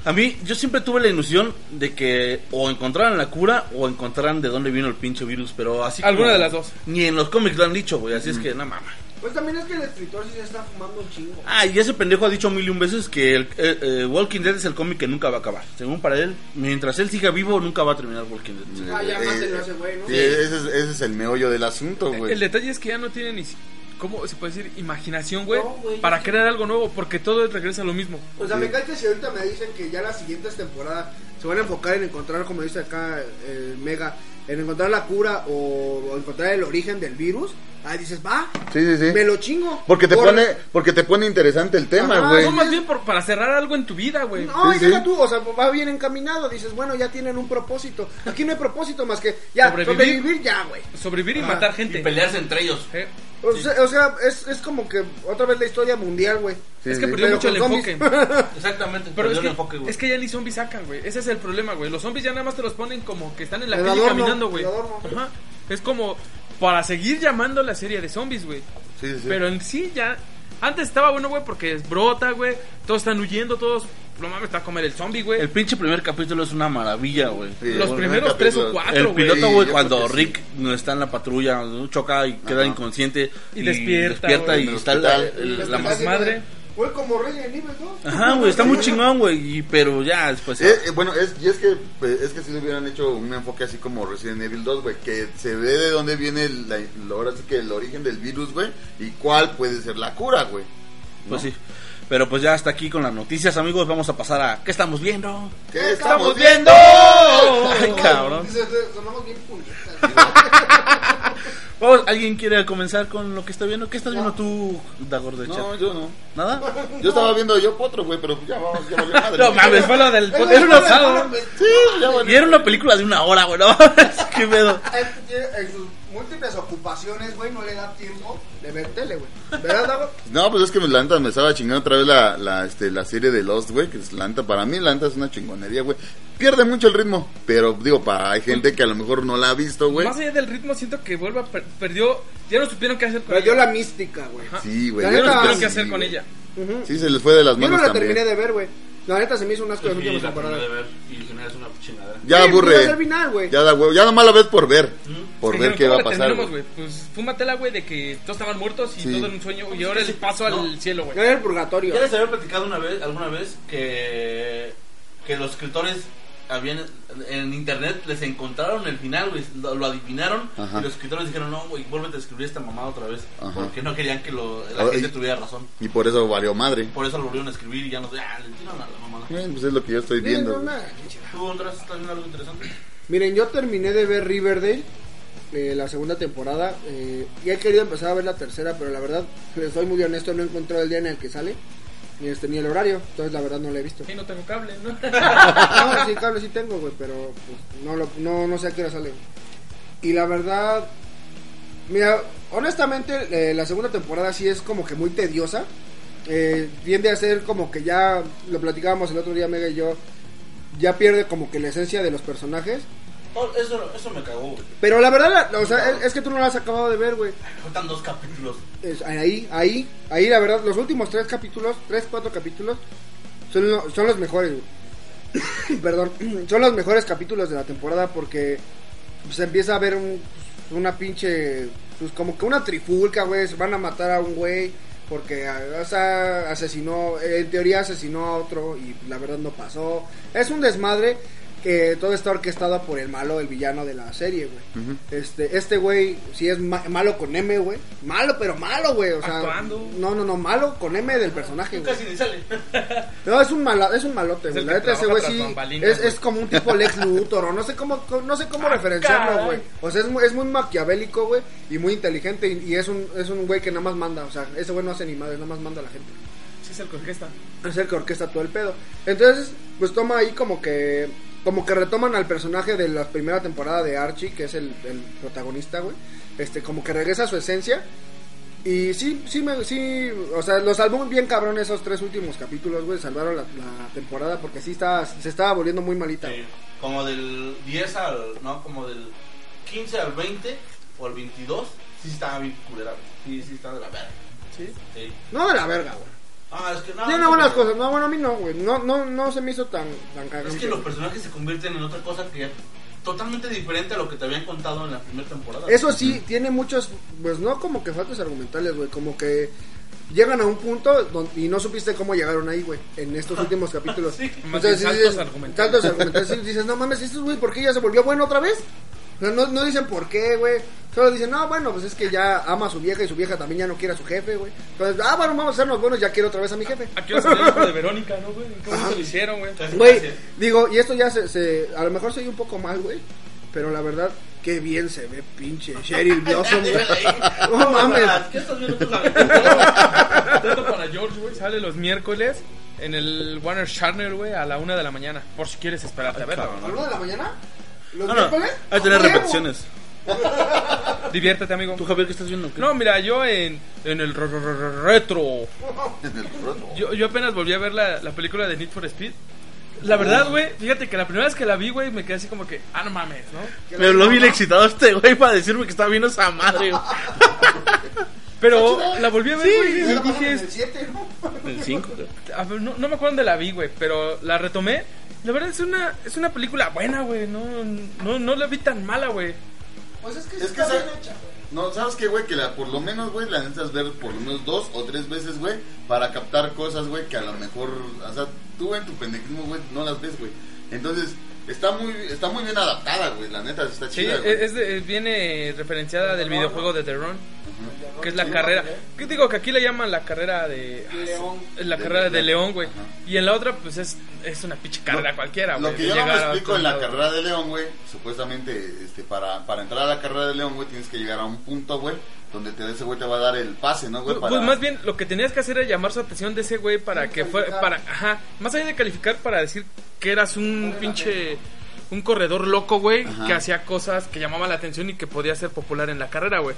Speaker 1: A mí, yo siempre tuve la ilusión de que o encontraran la cura o encontraran de dónde vino el pinche virus, pero así.
Speaker 2: Alguna
Speaker 1: como-
Speaker 2: de las dos.
Speaker 1: Ni en los cómics lo han dicho, güey, así es que, no mames.
Speaker 3: Pues también es que el escritor sí se está fumando un chingo.
Speaker 1: Ah, y ese pendejo ha dicho mil y un veces que el, eh, eh, Walking Dead es el cómic que nunca va a acabar. Según para él, mientras él siga vivo, nunca va a terminar Walking Dead.
Speaker 3: Ah, ya
Speaker 4: Eh,
Speaker 3: mátenlo a ese güey, ¿no?
Speaker 4: Sí, ese, es, ese es el meollo del asunto, güey.
Speaker 2: El detalle es que ya no tiene ni. si- ¿Cómo se puede decir? Imaginación, güey.
Speaker 3: No,
Speaker 2: para crear algo nuevo, porque todo regresa a lo mismo.
Speaker 3: O sea,
Speaker 4: Sí.
Speaker 3: me encanta si ahorita me dicen que ya las siguientes temporadas se van a enfocar en encontrar, como dice acá el Mega, en encontrar la cura o, o encontrar el origen del virus. Ahí dices, va,
Speaker 4: Sí, sí, sí.
Speaker 3: me lo chingo.
Speaker 4: Porque te
Speaker 3: Por-
Speaker 4: pone, porque te pone interesante el tema, güey.
Speaker 2: No, más bien por- para cerrar algo en tu vida, güey.
Speaker 3: No,
Speaker 4: Sí,
Speaker 3: y
Speaker 4: sí.
Speaker 3: deja tú, o sea, va bien encaminado. Dices, bueno, ya tienen un propósito. Aquí no hay propósito más que ya
Speaker 2: Sobrevivir.
Speaker 3: sobrevivir, ya, güey.
Speaker 2: Sobrevivir y
Speaker 3: Ajá.
Speaker 2: matar gente.
Speaker 1: Y pelearse entre ellos.
Speaker 2: Eh,
Speaker 3: O, sea, o sea, es, es como que otra vez la historia mundial, güey.
Speaker 4: Sí,
Speaker 2: es que
Speaker 4: sí.
Speaker 2: perdió
Speaker 3: Pero
Speaker 2: mucho el enfoque. [laughs]
Speaker 1: Exactamente.
Speaker 2: Pero es
Speaker 1: perdió
Speaker 2: que,
Speaker 1: el enfoque, güey.
Speaker 2: es que ya ni zombies sacan, güey. Ese es el problema, güey. Los zombies ya nada más te los ponen como que están en la
Speaker 3: El
Speaker 2: calle
Speaker 3: adorno,
Speaker 2: caminando, güey. Ajá. Es como para seguir llamando la serie de zombies, güey.
Speaker 4: Sí, sí, sí.
Speaker 2: Pero en sí ya. Antes estaba bueno, güey, porque es brota, güey. Todos están huyendo, todos. No mames, está a comer el zombie, güey.
Speaker 1: El pinche primer capítulo es una maravilla, güey.
Speaker 4: Sí,
Speaker 2: Los
Speaker 4: el
Speaker 2: primeros
Speaker 4: primer
Speaker 2: tres o cuatro,
Speaker 1: El
Speaker 2: güey.
Speaker 1: piloto,
Speaker 4: Sí,
Speaker 1: güey, cuando Rick no está en la patrulla, choca y queda
Speaker 4: Ajá.
Speaker 1: inconsciente.
Speaker 2: Y despierta, güey.
Speaker 1: y
Speaker 4: el
Speaker 1: está la, el- la
Speaker 2: madre.
Speaker 3: Fue como Resident Evil 2.
Speaker 1: Ajá, güey, está muy chingón, güey. y- Pero ya después.
Speaker 4: Eh, eh, bueno, es, y es que pues, es que si le hubieran hecho un enfoque así como Resident Evil 2, güey, que se ve de dónde viene el, la, ahora sí que el origen del virus, güey, y cuál puede ser la cura, güey.
Speaker 1: Pues
Speaker 4: ¿no?
Speaker 1: sí. Pero pues ya hasta aquí con las noticias, amigos. Vamos a pasar a ¿qué estamos viendo?
Speaker 4: ¿Qué
Speaker 2: ¡Estamos viendo!
Speaker 1: Ay, cabrón.
Speaker 3: Dice, Sonamos bien puñetas. [laughs]
Speaker 1: Vamos, ¿alguien quiere comenzar con lo que está viendo? ¿Qué estás viendo tú, Dagor de
Speaker 4: No, yo no.
Speaker 1: ¿Nada?
Speaker 4: Yo estaba viendo yo potro, güey, pero ya vamos, ya valió madre.
Speaker 2: No mames, fue lo del.
Speaker 3: Es
Speaker 2: Era un
Speaker 3: una
Speaker 2: asado.
Speaker 4: Sí, ya valió.
Speaker 1: Y era una película de una hora, güey. No, [laughs] qué pedo.
Speaker 3: En en sus múltiples ocupaciones, güey, no le da tiempo de ver tele, güey. ¿Verdad, Dago? [laughs]
Speaker 4: No, pues es que la neta me estaba chingando otra vez la, la, este, la serie de Lost, güey, que es la neta, para mí la neta es una chingonería, güey. Pierde mucho el ritmo, pero digo, para hay gente que a lo mejor no la ha visto, güey.
Speaker 2: Más allá del ritmo, siento que vuelve a per- perdió. Ya no supieron qué hacer con
Speaker 3: Perdió
Speaker 2: ella.
Speaker 3: la mística, güey.
Speaker 4: Sí, güey.
Speaker 2: Ya no supieron
Speaker 3: sí,
Speaker 2: qué hacer con ella.
Speaker 4: Sí, se les fue de las
Speaker 3: Yo no
Speaker 4: manos
Speaker 3: la
Speaker 4: también.
Speaker 3: terminé de ver, güey. La neta se me hizo un asco de
Speaker 1: ver y final es una chingadera.
Speaker 4: Ya
Speaker 3: Sí,
Speaker 4: aburre.
Speaker 3: pues, final.
Speaker 4: Ya da huevo. Ya nomás la ves por ver. Por ver qué va a
Speaker 2: ¿cómo la
Speaker 4: pasar. güey.
Speaker 2: Pues fúmatela, güey, de que todos estaban muertos y
Speaker 4: Sí.
Speaker 2: todo en un sueño. Y ahora el paso
Speaker 1: No.
Speaker 2: al cielo, güey.
Speaker 3: Era el purgatorio.
Speaker 1: Ya les había platicado una vez, alguna vez que, que los escritores habían en internet les encontraron el final, güey, lo, lo adivinaron
Speaker 4: Ajá.
Speaker 1: y los escritores dijeron, no, güey, vuélvete a escribir esta mamada otra vez,
Speaker 4: Ajá.
Speaker 1: porque no querían que lo, la gente tuviera razón.
Speaker 4: Y por eso valió madre.
Speaker 1: Por eso lo volvieron a escribir y ya no sé, ah, le tiran a la mamada.
Speaker 4: Eh, Pues es lo que yo estoy viendo.
Speaker 3: no,
Speaker 4: güey.
Speaker 3: nada.
Speaker 1: ¿Tú, Andrés, estás viendo algo interesante?
Speaker 3: Miren, yo terminé de ver Riverdale, eh, la segunda temporada, eh, y he querido empezar a ver la tercera, pero la verdad, les soy muy honesto, no he encontrado el día en el que sale, ni, este, ni el horario, entonces la verdad no la he visto.
Speaker 2: Sí, no tengo cable, ¿no? [laughs]
Speaker 3: No, sí, cable sí tengo, güey, pero pues, no, lo, no, no sé a qué hora sale. Y la verdad, mira, honestamente, eh, la segunda temporada sí es como que muy tediosa. Eh, tiende a ser como que ya, lo platicábamos el otro día, Mega y yo, ya pierde como que la esencia de los personajes.
Speaker 1: Oh, eso, eso me cagó, güey.
Speaker 3: Pero la verdad, o sea, es, es que tú no lo has acabado de ver, güey.
Speaker 1: Faltan dos capítulos.
Speaker 3: Es- Ahí, ahí, ahí, la verdad, los últimos tres capítulos, tres, cuatro capítulos, son, lo- son los mejores, güey. [coughs] Perdón, [clears throat] son los mejores capítulos de la temporada porque se empieza a ver un- una pinche, pues como que una trifulca, güey, se van a matar a un güey porque, o sea, asesinó, en teoría asesinó a otro y la verdad no pasó. Es un desmadre que todo está orquestado por el malo, el villano de la serie, güey. Este, este güey, sí es ma- malo con M, güey. Malo, pero malo, güey. O sea,
Speaker 2: Actuando.
Speaker 3: no, no, no, malo con M del personaje, güey.
Speaker 1: Casi ni sale. [laughs]
Speaker 3: No, es un mala, es un malote,
Speaker 2: Es
Speaker 3: güey.
Speaker 2: el
Speaker 3: La neta ese güey sí es, es como un tipo Lex Luthor o no sé cómo no sé cómo referenciarlo,
Speaker 2: caray.
Speaker 3: güey. O sea, es muy, es muy maquiavélico, güey, y muy inteligente y, y es un es un güey que nada más manda, o sea, ese güey no hace ni madre, nada más manda a la gente.
Speaker 2: Sí, es el que orquesta.
Speaker 3: Es el que orquesta todo el pedo. Entonces, pues toma ahí como que como que retoman al personaje de la primera temporada de Archie, que es el, el protagonista, güey. Este, como que regresa a su esencia. Y sí, sí, me, sí, o sea, lo salvó bien cabrón esos tres últimos capítulos, güey. Salvaron la, la temporada porque sí estaba, se estaba volviendo muy malita.
Speaker 1: Sí, como del 10 al, no, como del 15 al 20 o al 22, sí estaba bien culera, güey. Sí, sí estaba de la verga.
Speaker 2: Sí.
Speaker 1: Sí.
Speaker 3: No de la verga, güey.
Speaker 1: Ah, es que no.
Speaker 3: Tiene buenas cosas. No, bueno, a mí no, güey. No, no, no se me hizo tan, tan cagante.
Speaker 1: Es que los personajes se convierten en otra cosa que totalmente diferente a lo que te habían contado en la primera temporada.
Speaker 3: Eso sí, tiene muchos, pues no como que faltas argumentales, güey, como que llegan a un punto don- y no supiste cómo llegaron ahí, güey, en estos [laughs] últimos capítulos.
Speaker 1: Sí.
Speaker 2: Saltos
Speaker 3: dices-
Speaker 2: argumentales.
Speaker 3: Saltos argumentales. dices, no mames, ¿estos güey por qué ya se volvió bueno otra vez? O sea, no, no dicen por qué, güey. Solo dicen, no, bueno, pues es que ya ama a su vieja y su vieja también ya no quiere a su jefe, güey. Entonces, ah, bueno, vamos a hacernos buenos, ya quiero otra vez a mi jefe.
Speaker 2: Aquí va el hijo de Verónica, ¿no, güey? ¿Cómo se lo hicieron, güey?
Speaker 3: Güey, digo, y esto ya se, se- a lo mejor soy un poco mal, güey. Pero la verdad, qué bien se ve, pinche Cheryl Blossom, güey. [laughs] No mames.
Speaker 1: ¿Qué estás viendo tú?
Speaker 2: Tanto para George, güey. Sale los miércoles en el Warner Channel, güey, a la una de la mañana. Por si quieres esperarte a verla.
Speaker 3: ¿A la una de la mañana? ¿Los
Speaker 1: No, no,
Speaker 3: miércoles?
Speaker 1: hay que tener repeticiones. [laughs]
Speaker 2: Diviértete, amigo.
Speaker 1: ¿Tú, Javier, qué estás viendo? ¿Qué?
Speaker 2: No, mira, yo en, en el re- re- re- [laughs] retro. Yo, yo apenas volví a ver la, la película de Need for Speed. La verdad, güey, fíjate que la primera vez que la vi, güey, me quedé así como que, ah, no mames, ¿no?
Speaker 1: Pero lo vi bien excitado este güey para decirme que estaba viendo esa madre. güey. [laughs]
Speaker 2: Pero la volví a ver, güey, y dije,
Speaker 3: en el 7, ¿no?
Speaker 1: El 5.
Speaker 2: a ver, no, no me acuerdo dónde la vi, güey, pero la retomé. La verdad es una, es una película buena, güey, no, no, no la vi tan mala, güey.
Speaker 3: Pues es que,
Speaker 4: Es que
Speaker 3: está
Speaker 4: esa-
Speaker 3: bien hecha, güey.
Speaker 4: No, ¿sabes qué, güey? Que la, por lo menos, güey, la necesitas ver por lo menos dos o tres veces, güey, para captar cosas, güey, que a lo mejor, o sea, tú en tu pendejismo, güey, no las ves, güey. Entonces, está muy, está muy bien adaptada, güey. La neta, está
Speaker 2: Sí,
Speaker 4: chida, güey.
Speaker 2: es de- viene referenciada del videojuego de The Run, que es la
Speaker 3: Sí,
Speaker 2: carrera. ¿Qué digo? Que aquí le llaman la carrera de...
Speaker 3: León.
Speaker 2: La
Speaker 4: De-
Speaker 2: carrera de
Speaker 4: de-
Speaker 2: León, güey. Y en la otra, pues es, es una pinche carrera cualquiera, güey.
Speaker 4: Lo que yo no me explico en la
Speaker 2: lado.
Speaker 4: carrera de León, güey, supuestamente, este, para, para entrar a la carrera de León, güey, tienes que llegar a un punto, güey, donde te, ese güey te va a dar el pase, ¿no, güey?
Speaker 2: Pues,
Speaker 4: Para...
Speaker 2: pues más bien lo que tenías que hacer era llamar su atención de ese güey para que fuera para ajá, más allá de calificar para decir que eras un pinche un corredor loco, güey, que hacía cosas que llamaban la atención y que podía ser popular en la carrera, güey.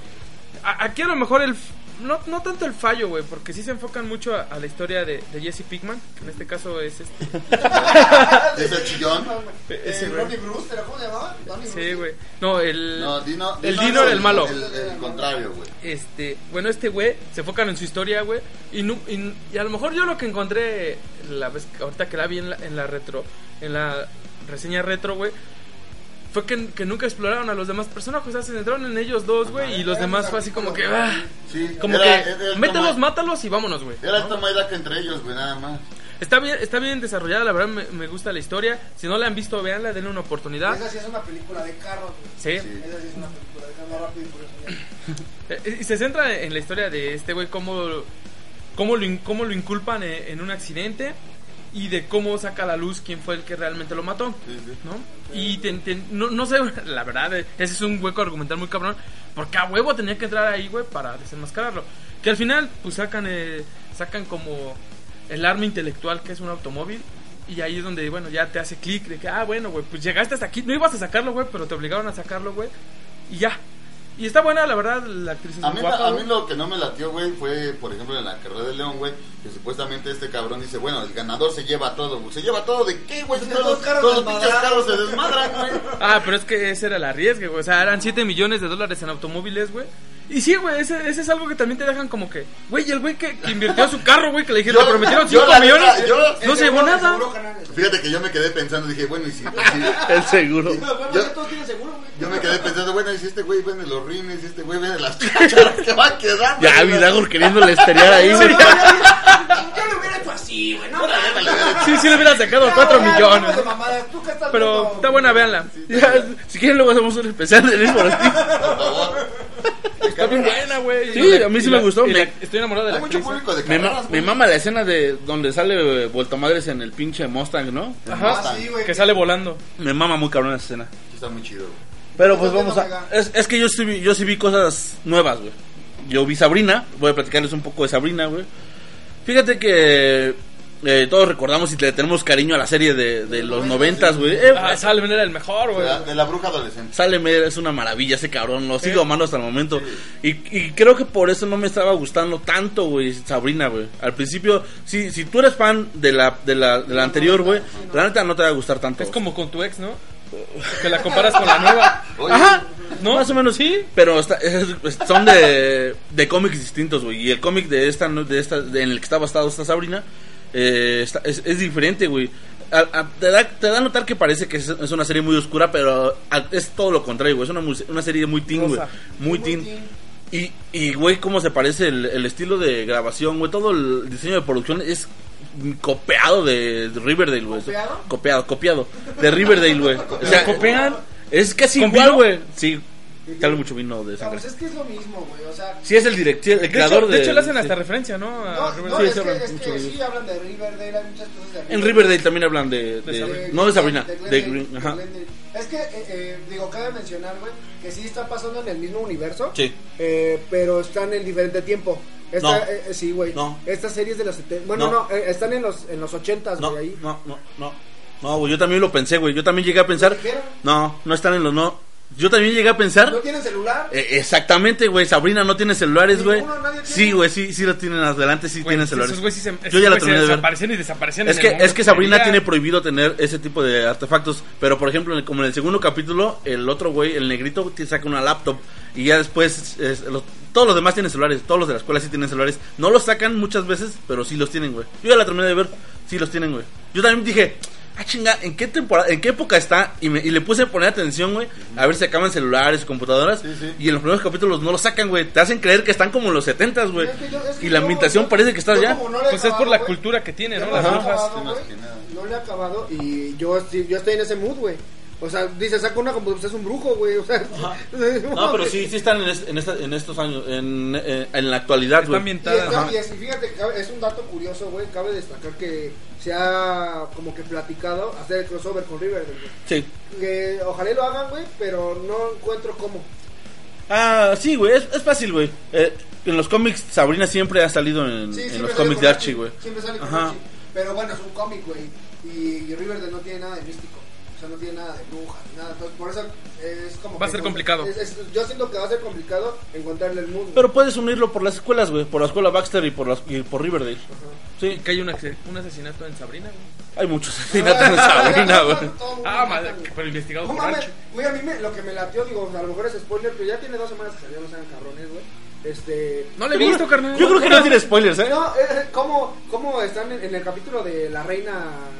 Speaker 2: A- Aquí a lo mejor el no, no tanto el fallo, güey, porque sí se enfocan mucho a, a la historia de, de Jesse Pickman, que en este caso es este. [laughs]
Speaker 4: ¿Es el chillón?
Speaker 2: Ese
Speaker 3: Eh,
Speaker 2: güey.
Speaker 3: Ronnie Brewster, ¿cómo se llamaba?
Speaker 2: Sí, güey. No, el
Speaker 4: No, Dino,
Speaker 2: El Dino era el malo.
Speaker 4: El, el contrario, güey.
Speaker 2: este, bueno, este güey se enfocan en su historia, güey, y, nu- y, y a lo mejor yo lo que encontré la vez ahorita que la vi en la, en la retro, en la reseña retro, güey, fue que, que nunca exploraron a los demás personajes, o sea, se centraron en ellos dos, güey, y los demás fue así como que, ah,
Speaker 4: Sí,
Speaker 2: como
Speaker 4: era-
Speaker 2: que,
Speaker 4: era el
Speaker 2: mételos,
Speaker 4: toma-
Speaker 2: mátalos y vámonos, güey.
Speaker 4: Era el
Speaker 2: ¿no?
Speaker 4: entre ellos, güey, nada más.
Speaker 2: Está bien, está bien desarrollada, la verdad me, me gusta la historia. Si no la han visto, véanla, denle una oportunidad.
Speaker 3: Esa sí es una película de carros. güey.
Speaker 2: Sí.
Speaker 4: Sí.
Speaker 3: Esa sí es una película de carros rápido y.
Speaker 2: Eh, [laughs] Y se centra en la historia de este güey, cómo, cómo, lo, cómo lo inculpan en, en un accidente y de cómo saca a la luz quién fue el que realmente lo mató.
Speaker 4: Sí, sí.
Speaker 2: ¿No? Y te- te- no, no sé, [laughs] la verdad, eh, ese es un hueco argumental muy cabrón. Porque a huevo tenía que entrar ahí, güey, para desenmascararlo. Que al final, pues sacan, eh, sacan como el arma intelectual que es un automóvil. Y ahí es donde, bueno, ya te hace clic de que, ah, bueno, güey, pues llegaste hasta aquí. No ibas a sacarlo, güey, pero te obligaron a sacarlo, güey. Y ya. Y está buena, la verdad, la actriz es
Speaker 4: A mí,
Speaker 2: guapa,
Speaker 4: a mí lo que no me latió, güey, fue, por ejemplo, en la carrera de León, güey, que supuestamente este cabrón dice, bueno, el ganador se lleva todo, güey. ¿Se lleva todo de qué, güey? Todos,
Speaker 3: los carros
Speaker 4: todos los pinches carros se desmadran, güey.
Speaker 2: Ah, pero es que ese era el arriesgue, güey. O sea, eran 7 millones de dólares en automóviles, güey. Y sí, güey, ese, ese es algo que también te dejan como que, güey, el güey que, que invirtió su carro, güey, que le dijeron,
Speaker 4: Yo-
Speaker 2: le prometieron
Speaker 4: yo
Speaker 2: 5
Speaker 4: la
Speaker 2: millones,
Speaker 4: yo-
Speaker 2: no se llevó nada.
Speaker 4: Fíjate que yo me quedé pensando, dije, bueno, y si... si-
Speaker 1: El seguro.
Speaker 3: No, bueno,
Speaker 4: Yo-
Speaker 3: seguro, güey.
Speaker 4: yo me quedé pensando, bueno, y si este güey vende los rines, y este güey vende las chácharas que va quedando.
Speaker 1: Ya. Vidagor queriéndole esteriar ahí, güey.
Speaker 3: Yo lo hubiera hecho así, güey. No,
Speaker 2: Sí, sí le hubiera sacado 4 millones.
Speaker 3: De mamadas. ¿Tú qué estás
Speaker 2: Pero está buena, véanla.
Speaker 1: Ya, si quieren luego hacemos un especial de.
Speaker 4: Por favor.
Speaker 2: Está bien buena, güey.
Speaker 1: Sí, a mí sí me gustó. Me-
Speaker 2: Estoy enamorado de la
Speaker 4: Hay mucho
Speaker 2: actriz. ¿eh?
Speaker 4: público de
Speaker 1: Me, ma-
Speaker 4: carreras,
Speaker 1: me
Speaker 4: güey.
Speaker 1: mama la escena de donde sale eh, vueltamadres en el pinche Mustang, ¿no?
Speaker 2: Ajá,
Speaker 3: Ah, sí, güey.
Speaker 2: que sale volando.
Speaker 1: Me mama muy cabrón esa escena.
Speaker 4: Sí, Está muy chido, güey.
Speaker 1: Pero pues
Speaker 3: ¿Estás
Speaker 1: vamos a... Es, es que yo sí, vi, yo sí vi cosas nuevas, güey. Yo vi Sabrina, voy a platicarles un poco de Sabrina, güey. Fíjate que eh, todos recordamos y le tenemos cariño a la serie de, de los noventas, güey. Eh,
Speaker 2: Ah, Salven era el mejor,
Speaker 4: De
Speaker 2: güey.
Speaker 4: la, de la bruja adolescente.
Speaker 1: Sale Mer, es una maravilla ese cabrón, lo sigo amando hasta el momento. Y, y creo que por eso no me estaba gustando tanto, güey, Sabrina, güey. Al principio, si, si tú eres fan de la, de la, de la anterior, güey, la neta no te va a gustar tanto.
Speaker 2: Es como con tu ex, ¿no? Que la comparas con la nueva.
Speaker 4: Oye,
Speaker 1: Ajá,
Speaker 2: ¿No?
Speaker 1: Más o menos sí, pero está- es- es- son de, de cómics distintos, güey. Y el cómic de esta, no- de esta, de- en el que está basado esta Sabrina, eh, está- es, es diferente, güey. A- a- te, da, te da a notar que parece que es, es una serie muy oscura, pero a- es todo lo contrario, güey. Es una, una serie muy teen, güey. Muy
Speaker 3: Muy
Speaker 1: teen.
Speaker 3: teen.
Speaker 1: Y, y, güey, cómo se parece el, el estilo de grabación, güey. Todo el diseño de producción es copiado de, Riverdale, güey.
Speaker 3: ¿Copiado?
Speaker 1: Copiado, copiado. De Riverdale, güey. O sea,
Speaker 2: ¿Copian?
Speaker 1: es casi
Speaker 2: ¿Con
Speaker 1: igual, güey. Sí, sale mucho vino de
Speaker 3: Ah,
Speaker 1: sangre.
Speaker 3: pues es que es lo mismo, güey. O sea,
Speaker 1: Sí, es el director, el
Speaker 2: De
Speaker 1: creador
Speaker 2: hecho,
Speaker 1: de.
Speaker 2: de hecho le hacen
Speaker 1: sí.
Speaker 2: hasta referencia, ¿no? A
Speaker 3: no,
Speaker 2: Riverdale.
Speaker 3: no,
Speaker 1: Sí,
Speaker 3: es que, es que
Speaker 1: de
Speaker 3: sí hablan de Riverdale, hay muchas cosas de
Speaker 1: En
Speaker 3: Riverdale.
Speaker 1: Riverdale también hablan de. de-
Speaker 2: Sabrina.
Speaker 1: no de Sabrina, de Green. Ajá.
Speaker 3: Es que, eh, eh, digo, cabe mencionar, güey, que sí está pasando en el mismo universo.
Speaker 1: Sí.
Speaker 3: Eh, pero están en diferente tiempo. Esta,
Speaker 1: No.
Speaker 3: eh, eh, sí, güey.
Speaker 1: No.
Speaker 3: Estas series de los 70. Bueno,
Speaker 1: No.
Speaker 3: no, eh, están en los, en los 80,
Speaker 1: No,
Speaker 3: güey, ahí.
Speaker 1: no, no, no. No, güey, yo también lo pensé, güey. Yo también llegué a pensar. No, no están en los no. Yo también llegué a pensar.
Speaker 3: ¿No tienen celular?
Speaker 1: Eh, exactamente, güey. Sabrina no tiene celulares, güey.
Speaker 3: Ninguno, nadie tiene.
Speaker 1: Sí, güey, sí, sí lo tienen adelante, sí
Speaker 2: Güey,
Speaker 1: tienen
Speaker 2: esos
Speaker 1: celulares.
Speaker 2: güeyes sí se-
Speaker 1: Yo ya la terminé de ver.
Speaker 2: Y desaparecían
Speaker 1: Es que, es que Sabrina tiene prohibido tener ese tipo de artefactos. Pero, por ejemplo, en el- como en el segundo capítulo, el otro güey, el negrito, te saca una laptop. Y ya después, es- los- todos los demás tienen celulares. Todos los de la escuela sí tienen celulares. No los sacan muchas veces, pero sí los tienen, güey. Yo ya la terminé de ver. Sí los tienen, güey. Yo también dije, ah, chinga, ¿en qué temporada, en qué época está? Y, me- y le puse a poner atención, güey, a ver si acaban celulares, computadoras.
Speaker 4: Sí, sí.
Speaker 1: Y en los primeros capítulos no lo sacan, güey. Te hacen creer que están como en los 70 güey.
Speaker 3: Es que yo- es que
Speaker 1: Y la ambientación parece que está
Speaker 3: yo
Speaker 1: ya.
Speaker 3: no
Speaker 2: Pues es por la cultura que tiene, ¿no? Las
Speaker 3: no le he
Speaker 2: brujas.
Speaker 3: No le he acabado y yo, yo estoy en ese mood, güey. O sea, dice, saca una como pues es un brujo, güey. O sea, [laughs]
Speaker 1: No, pero sí, sí están en, es- en, esta- en estos años, en, en, en la actualidad,
Speaker 2: Está
Speaker 1: güey.
Speaker 3: Y,
Speaker 2: ambientada.
Speaker 3: está- y es, y fíjate, es un dato curioso, güey. Cabe destacar que se ha como que platicado hacer el crossover con Riverdale, güey.
Speaker 1: Sí.
Speaker 3: Que ojalá lo hagan, güey, pero no encuentro cómo.
Speaker 1: Ah, sí, güey, es, es fácil, güey. Eh, en los cómics Sabrina siempre ha salido en,
Speaker 3: Sí,
Speaker 1: en
Speaker 3: siempre
Speaker 1: los cómics de Archie, güey.
Speaker 3: Siempre sale con
Speaker 1: Ajá.
Speaker 3: Archie. Pero bueno, es un cómic, güey. Y, y Riverdale no tiene nada de místico. Sea, no tiene nada de brujas, nada. Entonces, por eso es como.
Speaker 2: Va a ser complicado.
Speaker 3: es- es- yo siento que va a ser complicado encontrarle el mundo.
Speaker 1: Pero puedes unirlo por las escuelas, güey. Por la escuela Baxter y por, las, y por Riverdale. Sí,
Speaker 2: Que hay un, un asesinato en Sabrina, güey.
Speaker 1: hay muchos asesinatos en Sabrina, güey. [laughs]
Speaker 2: Ah, madre, pero investigado
Speaker 3: No
Speaker 2: por
Speaker 3: mames, güey, a mí me, lo que me latió, digo, a lo mejor es spoiler, pero ya tiene dos semanas que salió, no sean cabrones, güey. Este.
Speaker 2: No le he visto, carnal.
Speaker 1: Yo creo que no tiene spoilers, ¿eh?
Speaker 3: No, eh, ¿cómo, ¿cómo están en, en el capítulo de la reina,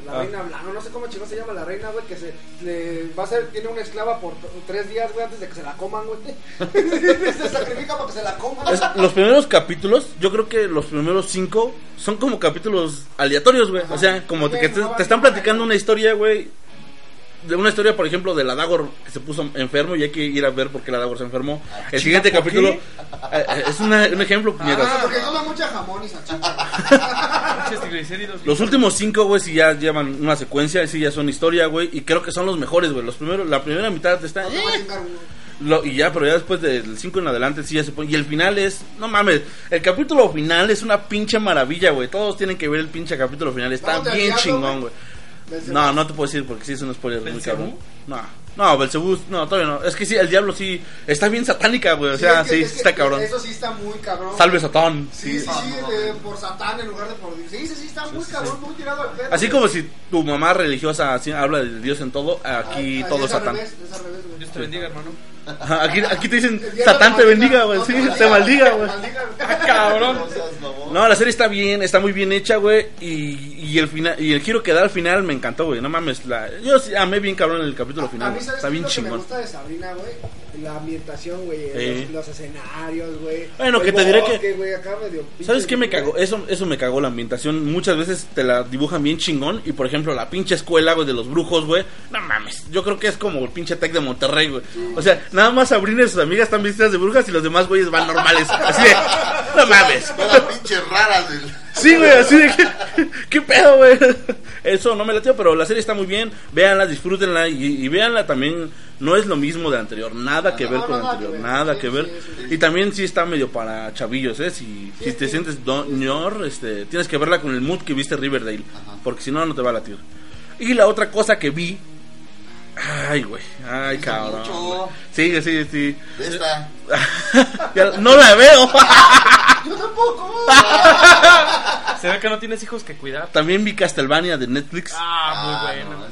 Speaker 3: la
Speaker 1: Ah.
Speaker 3: reina blanca? No sé cómo chingón se llama la reina, güey, que se le va a ser, tiene una esclava por tres días, güey, antes de que se la coman, güey. [laughs] se sacrifica para que se la coman.
Speaker 1: Es- los primeros capítulos, yo creo que los primeros cinco son como capítulos aleatorios, güey. O sea, como te, que te, te están platicando una historia, güey. De una historia, por ejemplo, de la Dagor que se puso enfermo y hay que ir a ver por qué la Dagor se enfermó. El siguiente
Speaker 2: ¿por
Speaker 1: capítulo eh, eh, es una- un ejemplo.
Speaker 3: Ah, porque toma mucha jamón y salchicha.
Speaker 1: Los últimos cinco, güey, sí ya llevan una secuencia, sí ya son historia, güey, y creo que son los mejores, güey. Los primeros, la primera mitad está,
Speaker 3: No uno.
Speaker 1: Lo- y ya, pero ya después del 5 en adelante sí ya se pone. Y el final es, no mames, el capítulo final es una pinche maravilla, güey. Todos tienen que ver el pinche capítulo final, está bien chingón,
Speaker 3: güey.
Speaker 1: No, no te puedo decir porque sí es un spoiler muy cabrón. No, no, Belcebú, no, todavía no. Es que sí, el diablo sí está bien satánica, güey. O
Speaker 3: Sí,
Speaker 1: sea,
Speaker 3: es que-
Speaker 1: sí,
Speaker 3: es
Speaker 1: sí
Speaker 3: que
Speaker 1: está cabrón.
Speaker 3: Eso sí está muy cabrón.
Speaker 1: Salve Satán.
Speaker 3: Sí, sí, sí,
Speaker 4: no,
Speaker 3: de-
Speaker 4: no.
Speaker 3: por Satán en lugar de por Dios. Sí, sí, sí, está muy cabrón, muy tirado al pedo.
Speaker 1: Así
Speaker 3: güey.
Speaker 1: como si tu mamá religiosa así habla de Dios en todo, aquí
Speaker 3: Ah,
Speaker 1: todo
Speaker 3: es
Speaker 1: es
Speaker 3: al
Speaker 1: Satán.
Speaker 3: revés, es al revés, güey.
Speaker 2: Dios te bendiga, hermano.
Speaker 1: Ajá, aquí, aquí te dicen, Satán te bendiga, güey. Sí,
Speaker 3: te
Speaker 1: maldiga, güey.
Speaker 2: Ah, cabrón.
Speaker 4: No
Speaker 1: la serie está bien, está muy bien hecha, güey. Y, y el final, y el giro que da al final me encantó, güey. No mames, la, yo sí amé bien cabrón el capítulo
Speaker 3: A
Speaker 1: final.
Speaker 3: mí,
Speaker 1: güey.
Speaker 3: ¿sabes
Speaker 1: Está
Speaker 3: qué es
Speaker 1: bien
Speaker 3: lo que me
Speaker 1: chingón.
Speaker 3: gusta de Sabrina, güey? La ambientación, güey. Los, los escenarios, güey.
Speaker 1: Bueno, que te diré que-
Speaker 3: güey, acá medio
Speaker 1: ¿Sabes qué me cagó? Eso, eso me cagó la ambientación. Muchas veces te la dibujan bien chingón. Y por ejemplo, la pinche escuela, güey, de los brujos, güey. No mames. Yo creo que es como el pinche tech de Monterrey, güey. O sea, nada más Sabrina y sus amigas están vestidas de brujas y los demás güeyes van normales. Así de, no mames.
Speaker 4: Son las pinches raras del.
Speaker 1: Sí, güey, así de que, [laughs] ¿qué pedo, güey? Eso no me latió, pero la serie está muy bien. Véanla, disfrútenla y, y véanla también. No es lo mismo de anterior, nada que
Speaker 3: No,
Speaker 1: ver con anterior, nada que ver. Y también sí está medio para chavillos, ¿eh? Si, si te sientes doñor, este, tienes que verla con el mood que viste Riverdale, porque si no, no te va a latir. Y la otra cosa que vi. Ay, güey, ay, cabrón.
Speaker 4: mucho.
Speaker 1: Sí, sí, sí.
Speaker 4: Esta. [laughs]
Speaker 1: No la veo. [laughs]
Speaker 3: Yo tampoco. [laughs]
Speaker 2: Se ve que no tienes hijos que cuidar.
Speaker 1: También vi Castlevania de Netflix.
Speaker 2: Ah, muy
Speaker 4: Ah,
Speaker 2: bueno.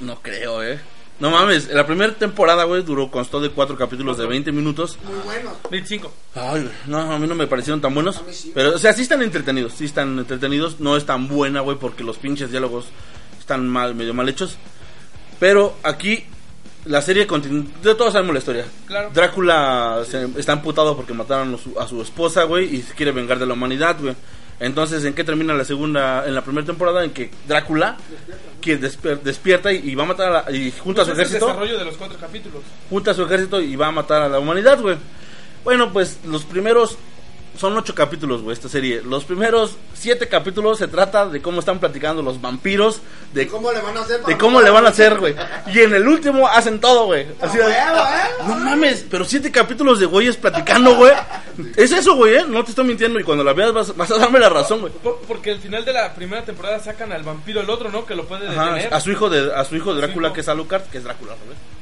Speaker 4: no,
Speaker 1: creo, eh. No mames, la primera temporada, güey, duró, constó de cuatro capítulos de 20 minutos.
Speaker 3: Muy bueno.
Speaker 2: 25.
Speaker 1: Ay, güey, no, a mí no me parecieron tan buenos.
Speaker 3: A mí sí.
Speaker 1: Pero, o sea, sí están entretenidos, sí están entretenidos. No es tan buena, güey, porque los pinches diálogos están mal, medio mal hechos. Pero aquí la serie continúa. De todos sabemos la historia.
Speaker 2: Claro.
Speaker 1: Drácula se- está amputado porque mataron a su, a su esposa, güey, y se quiere vengar de la humanidad, güey. Entonces, ¿en qué termina la segunda, en la primera temporada? En que Drácula que despier- despierta y, y va a matar a la, y junta a su
Speaker 2: Pues es el
Speaker 1: ejército
Speaker 2: desarrollo de los cuatro capítulos.
Speaker 1: junta a su ejército y va a matar a la humanidad, güey. Bueno, pues los primeros son ocho capítulos, güey, esta serie. Los primeros siete capítulos se trata de cómo están platicando los vampiros, de,
Speaker 3: ¿De cómo le van a hacer?
Speaker 1: de cómo le van a hacer, güey. Y en el último hacen todo, güey. Así de-
Speaker 3: huevo, ¿eh?
Speaker 1: no mames, pero siete capítulos de güeyes platicando, güey. Es eso, güey, ¿eh? No te estoy mintiendo y cuando la veas vas, vas a darme la razón, güey.
Speaker 2: Por- porque al final de la primera temporada sacan al vampiro el otro, ¿no? Que lo puede
Speaker 1: Ajá,
Speaker 2: detener.
Speaker 1: a su hijo de a su hijo de Drácula que es Alucard, que es Drácula, ¿no?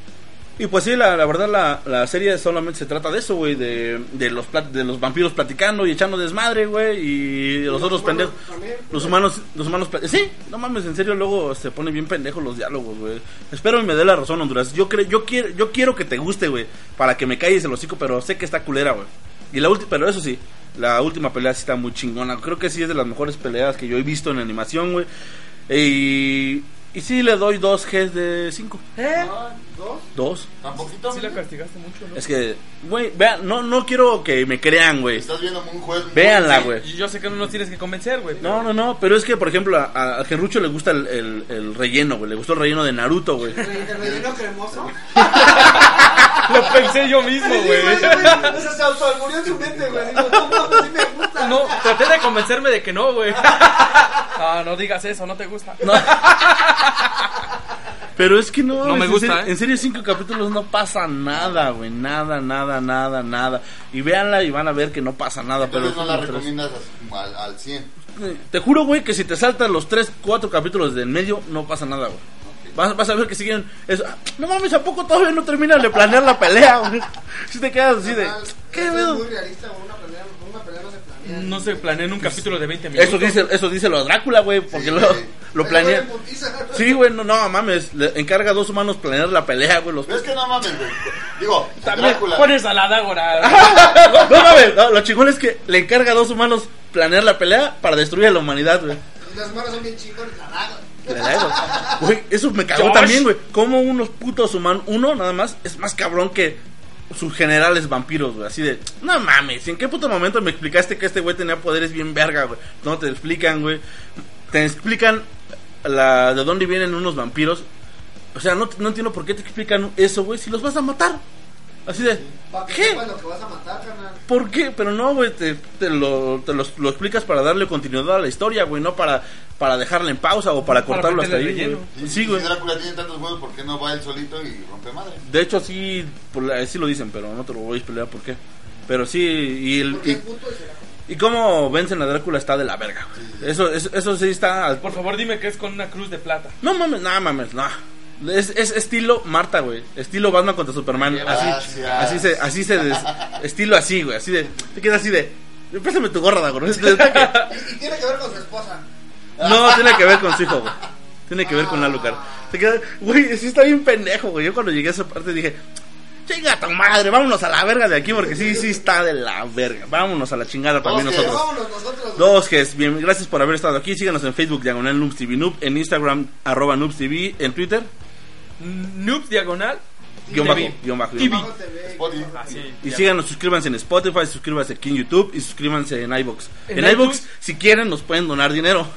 Speaker 1: Y pues sí, la, la verdad la, la serie solamente se trata de eso, güey, de, de los de los vampiros platicando y echando desmadre, güey, y los, otros pendejos, los humanos, los humanos, sí, no mames, en serio luego se pone bien pendejos los diálogos, güey. Espero y me dé la razón, Honduras. Yo creo, yo quiero, yo quiero que te guste, güey, para que me calles el hocico, pero sé que está culera, güey. Y la última, pero eso sí, la última pelea sí está muy chingona. Creo que sí es de las mejores peleas que yo he visto en animación, güey. Y, Y sí le doy dos Gs de 5.
Speaker 2: ¿Eh?
Speaker 3: Ah, ¿Dos?
Speaker 1: Dos.
Speaker 4: ¿Tan poquito?
Speaker 2: Sí la castigaste mucho, ¿no?
Speaker 1: Es que, güey, vean, no, no quiero que me crean, güey.
Speaker 4: Estás viendo un juez. muy-
Speaker 1: Véanla,
Speaker 4: Sí.
Speaker 1: güey.
Speaker 2: Y yo sé que no nos tienes que convencer, güey.
Speaker 1: No, no, no, pero es que, por ejemplo, a, a Genrucho le gusta el, el- el relleno, güey. Le gustó el relleno de Naruto, güey.
Speaker 3: ¿El relleno cremoso? [laughs]
Speaker 2: Lo pensé yo mismo,
Speaker 3: Sí,
Speaker 2: güey.
Speaker 3: güey, O sea, se autoalmurió en su mente, güey. Digo, no, no, sí me gusta.
Speaker 2: No, traté de convencerme de que no, güey. No, [laughs] no digas eso, no te gusta.
Speaker 1: No. Pero es que no.
Speaker 2: No me
Speaker 1: en
Speaker 2: gusta,
Speaker 1: serio-
Speaker 2: ¿eh?
Speaker 1: En serio, cinco capítulos no pasa nada, güey. Nada, nada, nada, nada. Y véanla y van a ver que no pasa nada. Pero
Speaker 4: Entonces no la recomiendas al, al 100.
Speaker 1: Te juro, güey, que si te saltan los tres, cuatro capítulos de en medio, no pasa nada, güey. Vas, vas a ver que siguen. eso. Ah, no mames, ¿a poco todavía no terminan de planear la pelea, güey? [laughs] Si te quedas así de. ¿Qué pedo?
Speaker 3: Es muy realista, güey. Una pelea, una pelea no se planea.
Speaker 2: No se planea en un capítulo de 20 minutos.
Speaker 1: Eso dice, eso dice lo de Drácula, güey, porque
Speaker 4: Sí,
Speaker 1: lo, lo
Speaker 3: Ahí
Speaker 1: planea.
Speaker 3: fue en putiza.
Speaker 1: Sí, güey, no, no mames. Le encarga a dos humanos planear la pelea, güey. Los...
Speaker 4: Es que no mames, güey. Digo,
Speaker 2: También
Speaker 4: Drácula.
Speaker 2: pones a la Dágora. [laughs]
Speaker 1: No mames, no, lo chingón es que le encarga a dos humanos planear la pelea para destruir a la humanidad, güey.
Speaker 3: Las manos son bien chingones. La.
Speaker 1: Güey, eso me cagó
Speaker 2: Josh.
Speaker 1: también, güey. Como unos putos humanos, uno nada más, es más cabrón que sus generales vampiros, güey. Así de, no mames, ¿en qué puto momento me explicaste que este güey tenía poderes bien verga, güey? No te explican, güey. Te explican la, de dónde vienen unos vampiros. O sea, no, no entiendo por qué te explican eso, güey, si los vas a matar. Así de,
Speaker 3: Para que
Speaker 1: ¿qué?
Speaker 3: lo que vas a matar, carnal.
Speaker 1: ¿Por qué? Pero no, güey, te, te lo, te los- lo explicas para darle continuidad a la historia, güey, no para, para dejarla en pausa o para
Speaker 2: Para
Speaker 1: cortarlo hasta ahí, güey. Sí,
Speaker 4: si
Speaker 1: güey.
Speaker 4: Drácula tiene tantos huevos, ¿por qué no va él solito y rompe madre?
Speaker 1: De hecho, sí, por la- sí lo dicen, pero no te lo voy a explicar por qué. Pero sí, y, el, y,
Speaker 3: y
Speaker 1: cómo vencen a Drácula está de la verga, güey. Eso, eso, eso sí está... al-
Speaker 2: Por favor, dime que es con una cruz de plata.
Speaker 1: No mames, no mames, no. Es, es estilo Marta, güey. Estilo Batman contra Superman. Así, así se, así se, des- estilo así, güey. Así de, te quedas así de, préstame tu gorra, güey. Es de- de-
Speaker 3: Y, y tiene que ver con su esposa.
Speaker 1: No, tiene que ver con su hijo, güey. Tiene que ver con Alucard. Te queda, güey, sí está bien pendejo, güey. Yo cuando llegué a esa parte dije, chinga tu madre, vámonos a la verga de aquí, porque sí, sí está de la verga. Vámonos a la chingada también nosotros.
Speaker 3: vámonos nosotros.
Speaker 1: Dos Gs, bien, gracias por haber estado aquí. Síganos en Facebook, Diagonal Noobs TV Noob, en Instagram, arroba Noobs TV, en Twitter,
Speaker 2: Noob diagonal.
Speaker 1: guion bajo,
Speaker 2: TV.
Speaker 1: guion bajo.
Speaker 2: TV.
Speaker 3: Bajo.
Speaker 2: Así.
Speaker 1: Y síganos, suscríbanse en Spotify, suscríbanse aquí en YouTube y suscríbanse en iBox. En,
Speaker 2: En
Speaker 1: iBox, si quieren, nos pueden donar dinero. [laughs]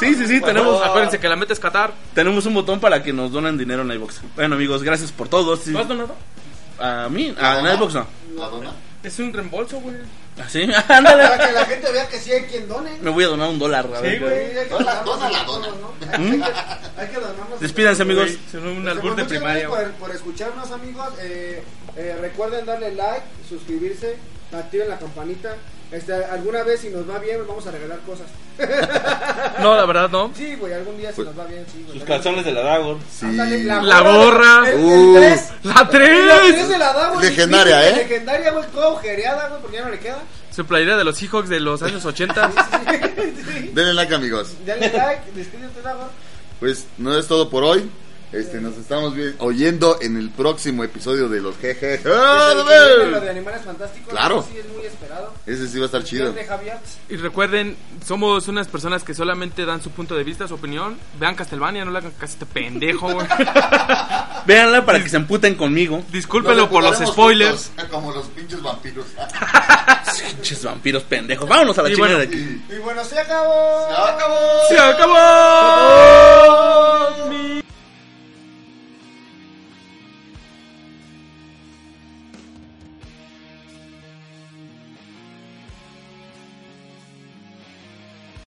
Speaker 1: sí, sí, sí, tenemos,
Speaker 2: Acuérdense que la meta es Qatar.
Speaker 1: tenemos un botón para que nos donen dinero en iBox. Bueno, amigos, gracias por todo. Sí,
Speaker 2: ¿Lo has donado?
Speaker 1: a mí,
Speaker 4: ¿La
Speaker 1: a, en iBox no.
Speaker 4: ¿La dona?
Speaker 2: Es un reembolso, güey.
Speaker 1: Así, [laughs]
Speaker 3: Para
Speaker 1: ándale.
Speaker 3: que la gente vea que sí hay quien done.
Speaker 1: Me voy a donar un dólar. a ver.
Speaker 2: Sí, güey.
Speaker 3: Sí, hay que
Speaker 4: Dona,
Speaker 3: donarnos
Speaker 4: dona la dona.
Speaker 3: ¿no? Hay que- Hay que donarnos.
Speaker 1: Despídanse, amigos.
Speaker 2: Güey, Son un albur
Speaker 3: pues,
Speaker 2: de primaria.
Speaker 3: gracias por, por escucharnos, amigos. Eh, eh, recuerden darle like, suscribirse, activen la campanita. Este, alguna vez, si nos va bien, vamos a regalar cosas. [laughs]
Speaker 2: No, la verdad no.
Speaker 3: Sí, güey, algún día si nos va bien, sí, güey.
Speaker 1: Sus calzones de la Dagor.
Speaker 4: Sí.
Speaker 3: Ándale,
Speaker 2: La gorra.
Speaker 3: El,
Speaker 4: Uh.
Speaker 3: el tres.
Speaker 2: ¡La
Speaker 3: La tres
Speaker 2: 3!
Speaker 3: de la da, güey.
Speaker 4: Legendaria,
Speaker 3: Sí,
Speaker 4: ¿eh?
Speaker 3: Legendaria, güey, toda agujereada, güey, porque ya no le queda.
Speaker 2: Su playera de los Seahawks de los años 80. [laughs]
Speaker 3: Sí.
Speaker 4: Denle like, amigos.
Speaker 3: Dale like, despídete, Dago.
Speaker 4: Pues no es todo por hoy. Este, nos estamos oyendo en el próximo episodio de los jeje. ¡Ah,
Speaker 3: Lo de animales fantásticos.
Speaker 4: Claro.
Speaker 3: Sí, es muy esperado.
Speaker 4: Ese sí va a estar chido.
Speaker 2: Y recuerden, somos unas personas que solamente dan su punto de vista, su opinión. Vean Castlevania, no le hagan caso este pendejo, güey. [laughs]
Speaker 1: Véanla para que se emputen conmigo.
Speaker 2: Discúlpenlo por los spoilers.
Speaker 4: juntos, como los pinches vampiros. [laughs]
Speaker 1: Pinches vampiros pendejos. Vámonos a la
Speaker 2: Y
Speaker 1: chingada
Speaker 2: bueno,
Speaker 1: de aquí.
Speaker 3: Y bueno, se acabó.
Speaker 4: ¡Se acabó!
Speaker 2: ¡Se acabó!